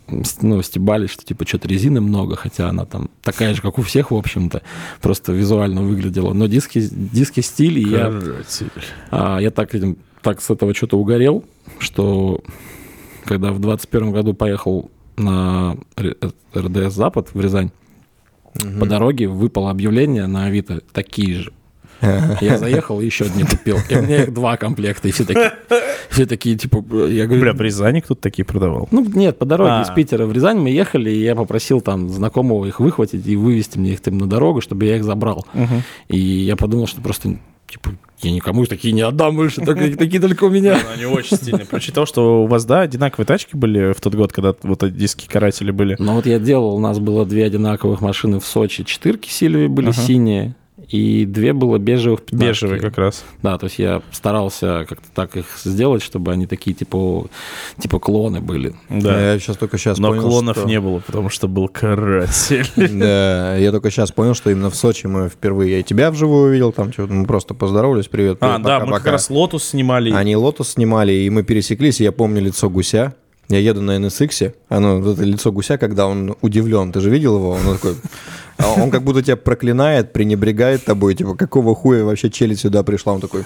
ну, стебались, что типа что-то резины много, хотя она там такая же, как у всех, в общем-то, просто визуально выглядела. Но диски, диски стиль, и я а, я так, так с этого что-то угорел, что когда в 21 году поехал на Р- РДС Запад в Рязань, по дороге выпало объявление на Авито такие же. Я заехал и еще одни купил. И у меня их два комплекта. И все такие, все такие типа, я говорю, Бля, в Рязани кто-то такие продавал. ну, нет, по дороге А. из Питера в Рязань мы ехали, и я попросил там знакомого их выхватить и вывести мне их там на дорогу, чтобы я их забрал. И я подумал, что просто, типа, я никому их такие не отдам больше, только- <laughs> такие только у меня. Ну, Они очень стильные. Прочитал, что у вас, да, одинаковые тачки были в тот год, когда вот эти диски каратели были. Ну вот я делал, у нас было две одинаковых машины в Сочи, четырки Сильвии были Ага. синие, и две было бежевых пятнашки. Бежевые как раз. Да, то есть я старался как-то так их сделать, чтобы они такие типа, типа клоны были. Да. Я сейчас только сейчас Но понял, клонов что- не было, потому что был каратель. <laughs> Да, я только сейчас понял, что именно в Сочи мы впервые, я и тебя вживую увидел, там что-то мы просто поздоровались, привет, А, да, мы как раз Lotus снимали. Они Lotus снимали, и мы пересеклись, и я помню лицо Гуся. Я еду на NSX, оно, вот это лицо гуся, когда он удивлен. Ты же видел его? Он такой... а Он как будто тебя проклинает, пренебрегает тобой. Типа, какого хуя вообще челюсть сюда пришла? Он такой...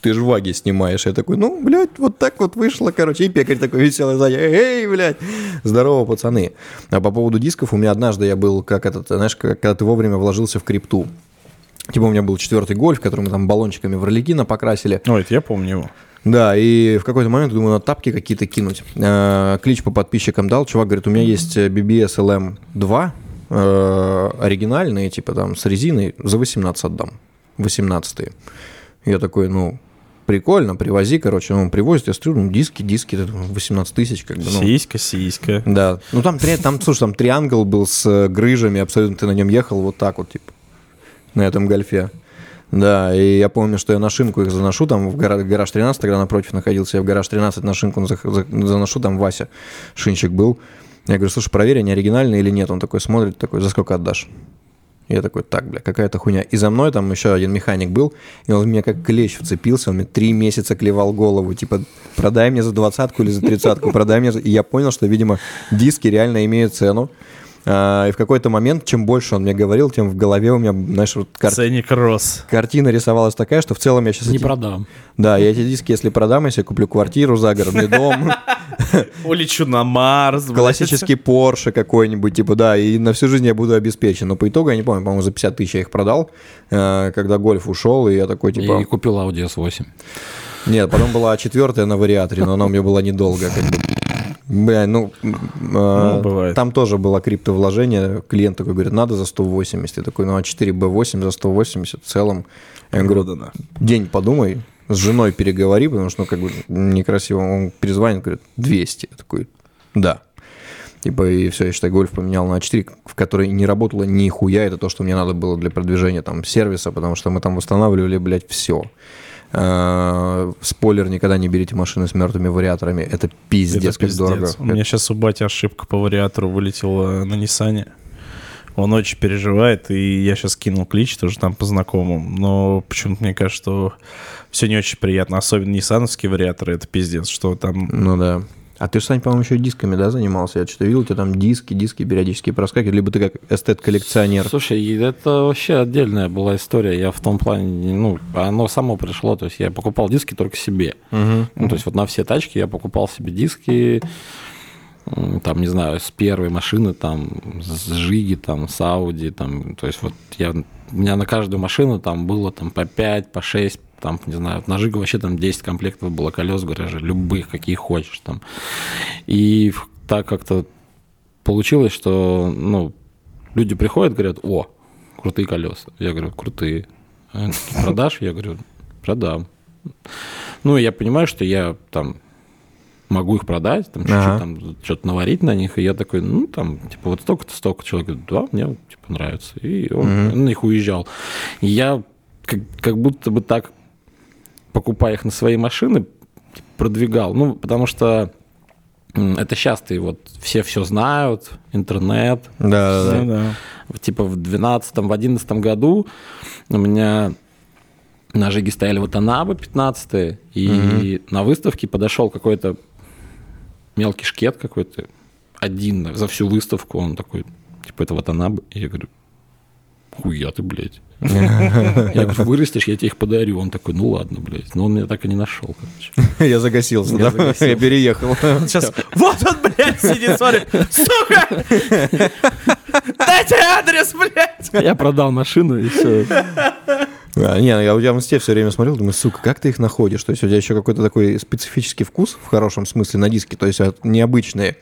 ты ж ваги снимаешь. Я такой, ну, блядь, вот так вот вышло, короче. И пекарь такой веселый сзади, эй, блядь, здорово, пацаны. А по поводу дисков, у меня однажды я был, как этот, знаешь, когда ты вовремя вложился в крипту. Типа у меня был четвертый гольф, который мы там баллончиками в покрасили. Ой, это я помню его. Да, и в какой-то момент, думаю, надо тапки какие-то кинуть. Э, Клич по подписчикам дал. Чувак говорит, у меня есть э, BBS LM2, э, оригинальные, типа там с резиной, за 18 отдам. 18 Я такой, ну, прикольно, привози, короче, он привозит, я смотрю, ну, диски, диски, это 18 тысяч, как бы, ну. Сиська, сиська. Да, ну там, там, слушай, там триангл был с э, грыжами, абсолютно ты на нем ехал вот так вот, типа, на этом гольфе. Да, и я помню, что я на шинку их заношу, там в гара- гараж 13, тогда напротив находился, я в гараж 13 на шинку заношу, там Вася, шинчик был. Я говорю, слушай, проверь, они оригинальные или нет. Он такой смотрит, такой, за сколько отдашь? Я такой, так, бля, какая-то хуйня. И за мной там еще один механик был, и он в меня как клещ вцепился, он мне три месяца клевал голову, типа, продай мне за двадцатку или за тридцатку, продай мне за... И я понял, что, видимо, диски реально имеют цену. А, и в какой-то момент, чем больше он мне говорил, тем в голове у меня, знаешь, вот кар- Ценник рос. картина рисовалась такая, что в целом я сейчас... Не продам. Да, я эти диски, если продам, если я куплю квартиру, загородный дом, <laughs> Улечу на Марс. классический Porsche какой-нибудь, типа, да, и на всю жизнь я буду обеспечен. Но по итогу, я не помню, по-моему, за 50 тысяч я их продал, э, когда гольф ушел, и я такой, типа... И купил Audi S8. Нет, потом была четвертая на вариаторе, но она у меня была недолго, как бы. Бля, ну, э, Ну, бывает. там тоже было криптовложение. Клиент такой говорит, надо за 180. Я такой, ну, а 4B8 за 180 в целом. Я говорю, Продано. день подумай, с женой переговори, потому что, ну, как бы некрасиво. Он перезвонит, говорит, 200. Я такой, да. Типа, и все, я считай, гольф поменял на 4, в которой не работало нихуя. Это то, что мне надо было для продвижения там сервиса, потому что мы там восстанавливали, блядь, все. Спойлер, никогда не берите машины с мертвыми вариаторами. Это пиздец, Это как дорого. У меня сейчас у бати ошибка по вариатору вылетела на Ниссане. Он очень переживает, и я сейчас кинул клич тоже там по знакомым. Но почему-то мне кажется, что все не очень приятно. Особенно ниссановские вариаторы, это пиздец, что там... Ну да. А ты, Сань, по-моему, еще дисками, да, занимался? Я что-то видел, у тебя там диски, диски периодически проскакивают, либо ты как эстет-коллекционер. Слушай, это вообще отдельная была история. Я в том плане, ну, оно само пришло. То есть я покупал диски только себе. Мгм. Ну, то есть вот на все тачки я покупал себе диски, там, не знаю, с первой машины, там, с Жиги, там, с Ауди, там, то есть вот я, у меня на каждую машину там было там по 5, по 6, там, не знаю, на Жигу вообще там 10 комплектов было колес в гараже, любых, какие хочешь там. И так как-то получилось, что, ну, люди приходят, говорят, о, крутые колеса. Я говорю, крутые. Продашь? Я говорю, продам. Ну, я понимаю, что я там могу их продать, там чуть-чуть Ага. там что-то наварить на них, и я такой, ну, там, типа, вот столько-то, столько человек говорит, да, мне, типа, нравится. И он Мгм. на них уезжал. И я как, как будто бы так, покупая их на свои машины, продвигал. Ну, потому что это сейчас ты вот все все знают, интернет, Да, да, да. Да. типа в 12 в 11 году у меня на Жиге стояли вот Анабы 15 и на выставке подошел какой-то мелкий шкет какой-то, один за всю выставку, он такой, типа, это вот Анабы. И я говорю, хуя ты, блядь. Я говорю, вырастешь, я тебе их подарю. Он такой, ну ладно, блядь. Но он меня так и не нашел, короче. Я загасился, Я да? Я переехал. Сейчас, вот он, блядь, сидит, смотрит. Сука! Дайте адрес, блядь! Я продал машину, и все. А, не, я у тебя в инсте все время смотрел, думаю, сука, как ты их находишь? То есть у тебя еще какой-то такой специфический вкус, в хорошем смысле, на диски, то есть вот необычные.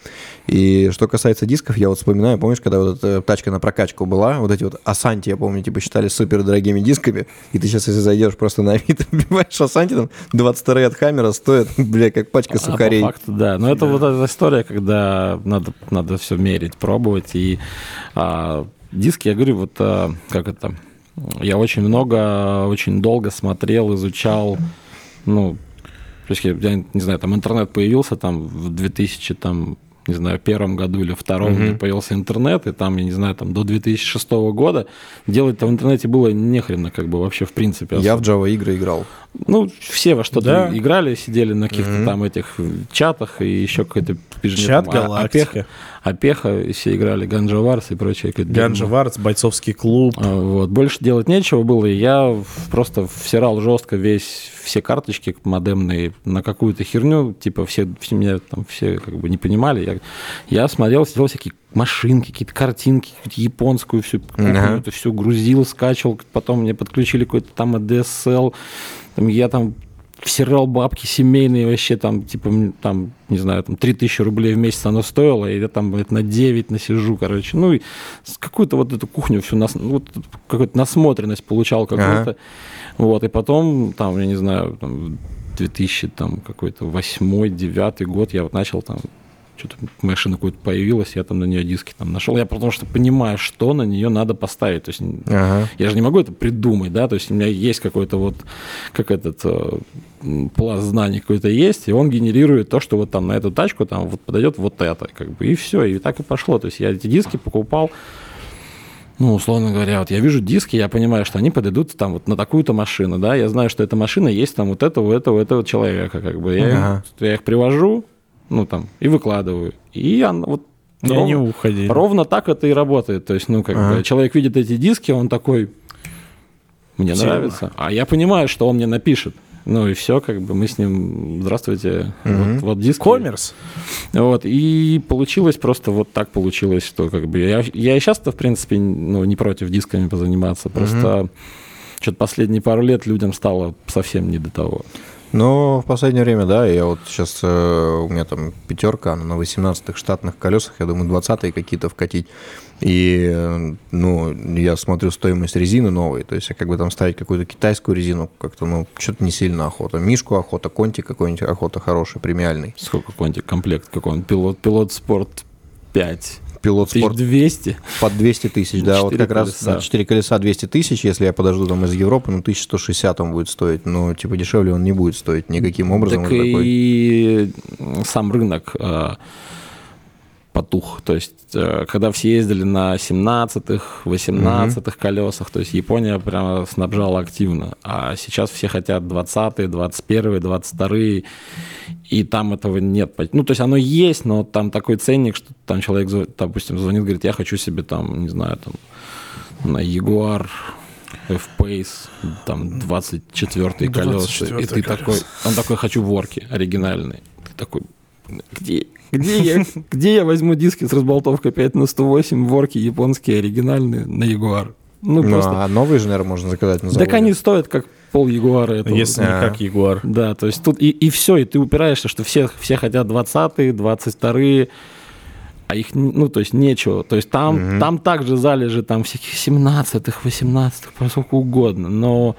И что касается дисков, я вот вспоминаю, помнишь, когда вот эта тачка на прокачку была, вот эти вот Асанти, я помню, типа считали супер дорогими дисками, и ты сейчас, если зайдешь просто на вид, <laughs> вбиваешь Асанти, там 22 от Хаммера стоят, <laughs> бля, как пачка А сухарей. факту, да. Но это вот эта история, когда надо, надо все мерить, пробовать. И а, диски, я говорю, вот а, как это... Я очень много, очень долго смотрел, изучал, ну, то есть, я, не знаю, там интернет появился там в 2000, там, не знаю, первом году или втором Мгм. где появился интернет, и там, я не знаю, там до 2006 года делать-то в интернете было нехрена, как бы вообще в принципе. Я в Java игры играл. Ну, все во что-то Да. играли, сидели на каких-то Мгм. там этих чатах и еще какой-то Чат там, а- Галактика. Опеха, и все играли Ганджа Варс и прочее. Ганджа Варц, бойцовский клуб. А, Вот. Больше делать нечего было, и я просто всирал жестко весь, все карточки модемные на какую-то херню, типа все, все меня там все как бы не понимали. Я, я смотрел, сидел всякие машинки, какие-то картинки, какую-то японскую всю, Ага. это все грузил, скачивал, потом мне подключили какой-то там ADSL, там, я там всирал бабки семейные вообще, там, типа, там, не знаю, там, 3000 рублей в месяц оно стоило, и я там блядь, на 9 насижу, короче. Ну, и какую-то вот эту кухню всю, нас, ну, вот какую-то насмотренность получал какую-то. Вот, и потом, там, я не знаю, там, 2000, там, какой-то восьмой, девятый год я вот начал там что-то машина какая-то появилась, я там на нее диски там нашел. Я потому что понимаю, что на нее надо поставить. То есть Ага. я же не могу это придумать, да, то есть у меня есть какой-то вот, как этот э, пласт знаний какой-то есть, и он генерирует то, что вот там на эту тачку там вот подойдет вот это, как бы, и все, и так и пошло. То есть я эти диски покупал, ну, условно говоря, вот я вижу диски, я понимаю, что они подойдут там вот на такую-то машину, да, я знаю, что эта машина есть там вот этого, этого, этого человека, как бы, я, Ага. я их привожу, ну, там, и выкладываю, и она вот И ровно- они уходили. Ровно так это и работает. То есть, ну, как Ага. бы, человек видит эти диски, он такой, мне Тема. нравится. А я понимаю, что он мне напишет. Ну и все, как бы мы с ним, здравствуйте, Мгм. вот, вот диски. Коммерс. Вот, и получилось просто вот так получилось, что как бы я, я и сейчас-то, в принципе, ну, не против дисками позаниматься, просто что-то последние пару лет людям стало совсем не до того. Но в последнее время, да, я вот сейчас, у меня там пятерка, она на 18-х штатных колесах, я думаю, 20-е какие-то вкатить. И, э, ну, я смотрю стоимость резины новой, то есть как бы там ставить какую-то китайскую резину, как-то, ну, что-то не сильно охота. Мишку охота, конти какой-нибудь охота хороший, премиальный. Сколько какой-нибудь комплект, какой-нибудь пилот, пилот спорт 5. Пилот спорт 1200. под 200 тысяч, да, вот как раз колеса. да, 4 колеса 200 тысяч, если я подожду там из Европы, ну, 1160 он будет стоить, но, типа, дешевле он не будет стоить никаким образом. Так такой. и сам рынок э, потух. То есть, э, когда все ездили на 17-х, 18-х колесах, то есть Япония прямо снабжала активно. А сейчас все хотят 20-е, 21-е, 22-е, и там этого нет. Ну, то есть оно есть, но там такой ценник, что там человек, допустим, звонит, говорит, я хочу себе там, не знаю, там, на Jaguar F-Pace, там, 24-е колеса. 24-е И ты колеса. такой, он такой, хочу ворки оригинальные. Ты такой, где, где, я, <laughs> где я возьму диски с разболтовкой 5 на 108, ворки японские оригинальные на Jaguar? Ну, Ну, просто... а новые же, наверное, можно заказать на заводе. Так они стоят как пол Ягуара. этого. Если не А. как Ягуар. Да, то есть тут и, и все, и ты упираешься, что все, все хотят 20-е, 22-е, а их, ну, то есть нечего. То есть там, Мгм. там также залежи там всяких 17-х, 18-х, по сколько угодно, но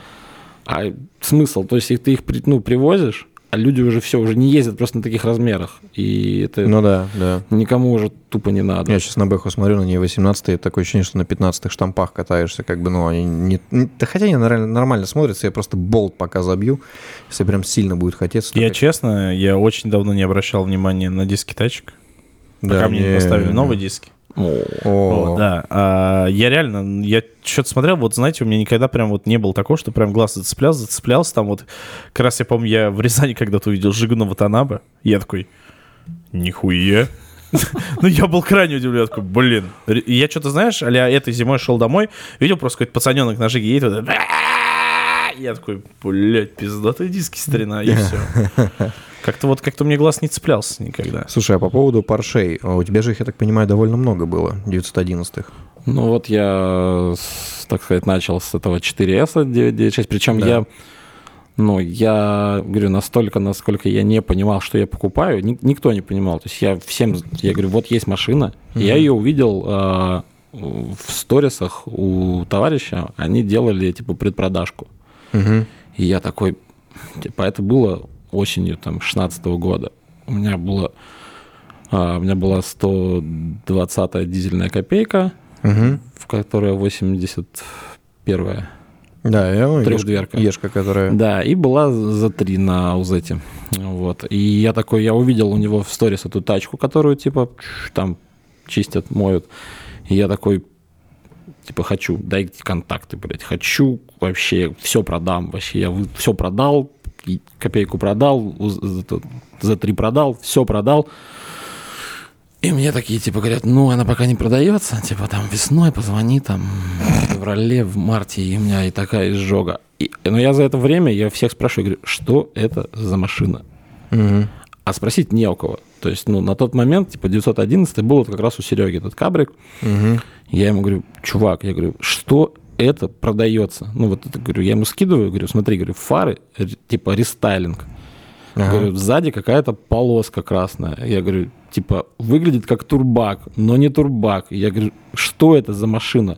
а смысл, то есть их, ты их ну, привозишь, а люди уже все, уже не ездят просто на таких размерах, и это Ну да, да. никому уже тупо не надо. Я сейчас на Бэху смотрю, на ней 18 такое ощущение, что на 15 штампах катаешься, как бы, ну, они не... Да хотя они нормально, нормально смотрятся, я просто болт пока забью, если прям сильно будет хотеться. Я как- честно, я очень давно не обращал внимания на диски тачек. Да, пока мне не не- поставили новые диски. Вот, да. А, я реально, я что-то смотрел, вот знаете, у меня никогда прям вот не было такого, что прям глаз зацеплялся, зацеплялся. Там вот, как раз я помню, я в Рязани когда-то увидел Жигуна Ватанаба, я такой, нихуя. <laughs> Ну, я был крайне удивлен, я такой, блин. Я что-то, знаешь, а этой зимой шел домой, видел просто какой-то пацаненок на Жиге едет, вот я такой, блядь, пиздатые диски, старина, и все. <laughs> Как-то вот, как-то мне глаз не цеплялся никогда. Слушай, а по поводу паршей, а у тебя же их, я так понимаю, довольно много было, 911-х. Ну вот я, так сказать, начал с этого 4S 996, причем Да. я, ну, я говорю, настолько, насколько я не понимал, что я покупаю, ни- никто не понимал. То есть я всем, я говорю, вот есть машина, и я ее увидел а, в сторисах у товарища, они делали, типа, предпродажку. Угу. И я такой, типа, это было осенью там 16 года. У меня было, а, у меня была 120 дизельная копейка, Угу. в которая 81 Да, я ну, Трехдверка. Ешка, которая... Да, и была за 3 на узете. Вот. И я такой, я увидел у него в сторис эту тачку, которую, типа, там чистят, моют. И я такой, типа, хочу, дайте контакты, блядь, хочу вообще, все продам, вообще, я все продал, копейку продал, за, 3 продал, все продал. И мне такие, типа, говорят, ну, она пока не продается, типа, там, весной позвони, там, в феврале, в марте, и у меня и такая изжога. И, но я за это время, я всех спрашиваю, говорю, что это за машина? Мгм. А спросить не у кого. То есть, ну, на тот момент, типа, 911 был вот как раз у Сереги этот кабрик. Мгм. Я ему говорю, чувак, я говорю, что это продается? Ну, вот это, говорю, я ему скидываю, говорю, смотри, говорю, фары, типа, рестайлинг. Ага. Говорю, сзади какая-то полоска красная. Я говорю, типа, выглядит как турбак, но не турбак. Я говорю, что это за машина?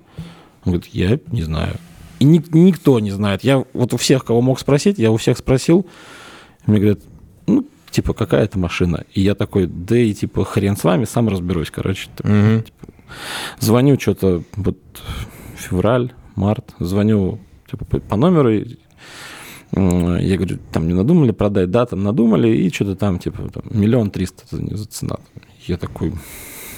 Он говорит, я не знаю. И ни- никто не знает. Я вот у всех, кого мог спросить, я у всех спросил. Мне говорят, ну, типа, какая это машина? И я такой, да и типа, хрен с вами, сам разберусь, короче. Мгм. Звоню что-то, вот февраль, март, звоню типа, по, номеру, и, я говорю, там не надумали продать, да, там надумали, и что-то там, типа, там, миллион триста за цена. Я такой,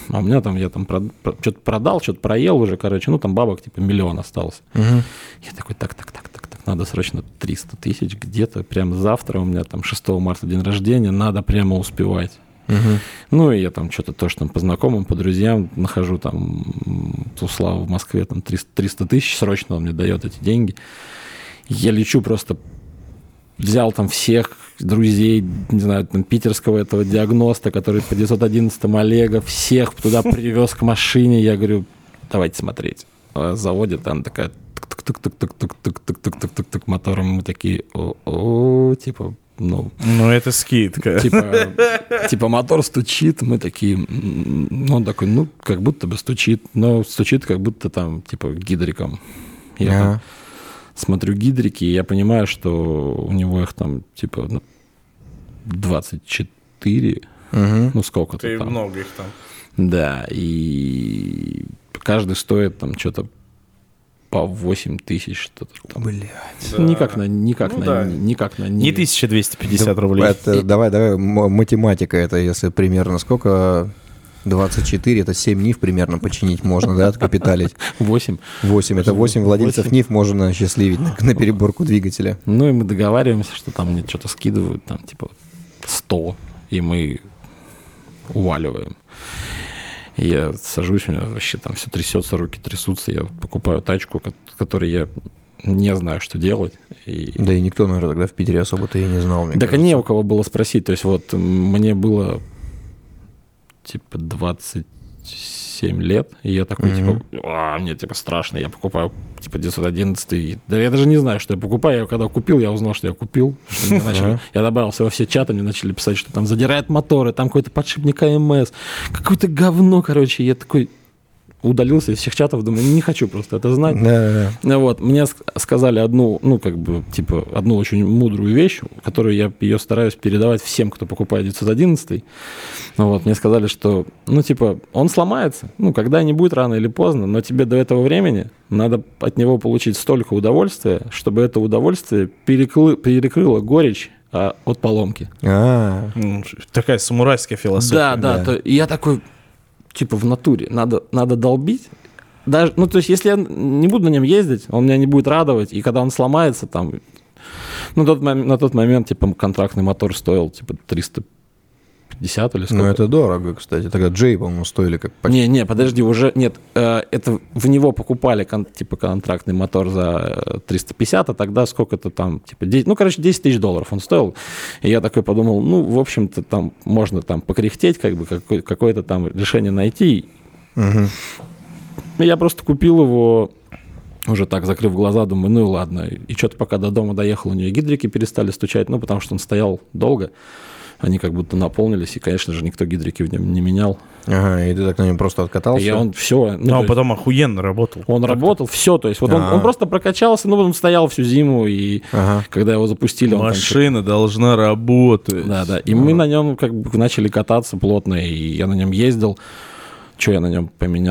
а у меня там, я там что-то продал, что-то проел уже, короче, ну, там бабок, типа, миллион остался. Мгм. Я такой, так, так, так, так, так, надо срочно 300 тысяч где-то, прямо завтра, у меня там 6 марта день рождения, надо прямо успевать. Мгм. Ну, и я там что-то тоже там по знакомым, по друзьям нахожу там Славы в Москве там 300, 300 тысяч, срочно он мне дает эти деньги. Я лечу просто, взял там всех друзей, не знаю, там питерского этого диагноста, который по 911 Олега, всех туда привез к машине. Я говорю, давайте смотреть. А Заводит, она такая тык-тык-тык-тык-тык-тык-тык-тык-тык мотором. Мы такие, о, типа, ну, Ну, это скидка. типа, <laughs> типа мотор стучит, мы такие, ну, он такой, ну, как будто бы стучит, но стучит как будто там, типа, гидриком. Я Ага. смотрю гидрики, и я понимаю, что у него их там, типа, ну, 24, Мгм. ну, сколько-то Ты там. много их там. Да, и каждый стоит там что-то по 8 тысяч, что-то там. Блядь. Да. Никак на, никак Ну на, да. никак на Не 1250 Да, рублей. Это, давай, давай, математика это, если примерно сколько? 24, это 7 НИФ примерно починить можно, да, откапиталить. <laughs> 8. 8, это 8 владельцев Восемь. НИФ можно счастливить на, на переборку двигателя. Ну и мы договариваемся, что там мне что-то скидывают, там типа 100, и мы уваливаем. Я сажусь, у меня вообще там все трясется, руки трясутся, я покупаю тачку, ко- которой я не знаю, что делать. И... Да и никто, наверное, тогда в Питере особо-то и не знал, кажется. не у кого было спросить. То есть вот мне было типа 27 лет, и я такой, Мгм. типа, «А, мне типа страшно, я покупаю типа 911. Да я даже не знаю, что я покупаю. Я когда купил, я узнал, что я купил. Что <laughs> начали- я добавился во все чаты, мне начали писать, что там задирает моторы, там какой-то подшипник АМС, какое-то говно, короче. Я такой удалился из всех чатов, думаю, не хочу просто это знать. Да, да, Ну Вот, мне ск- сказали одну, ну, как бы, типа, одну очень мудрую вещь, которую я ее стараюсь передавать всем, кто покупает 911. Ну Вот, мне сказали, что, ну, типа, он сломается, ну, когда-нибудь, рано или поздно, но тебе до этого времени надо от него получить столько удовольствия, чтобы это удовольствие перекры- перекрыло горечь а, от поломки. А, Такая самурайская философия. Да, да. да. то- и я такой, типа, в натуре, надо, надо долбить. Даже, ну, то есть, если я не буду на нем ездить, он меня не будет радовать, и когда он сломается, там, ну, тот, на тот момент, типа, контрактный мотор стоил, типа, 350 или сколько. ну это дорого, кстати. Тогда Джей, по-моему, стоили как почти. Не, не, подожди, уже нет. э, это в него покупали кон- типа контрактный мотор за э, 350, а тогда сколько-то там, типа, 10, ну, короче, 10 тысяч долларов он стоил. И я такой подумал, ну, в общем-то, там можно там покряхтеть, как бы какое- какое-то там решение найти. И я просто купил его, уже так закрыв глаза, думаю, ну и ладно. И что-то пока до дома доехал, у нее гидрики перестали стучать, ну, потому что он стоял долго. Они как будто наполнились, и, конечно же, никто гидрики в нем не менял. Ага, и ты так на нем просто откатался? И я он все, Ну, а потом охуенно работал. Он работал, все, то есть вот он, А. он просто прокачался, ну, он стоял всю зиму, и Ага. когда его запустили, он там Машина должна работать. Да, да. И мы на нем как бы начали кататься плотно, и я на нем ездил. Что я на нем поменял?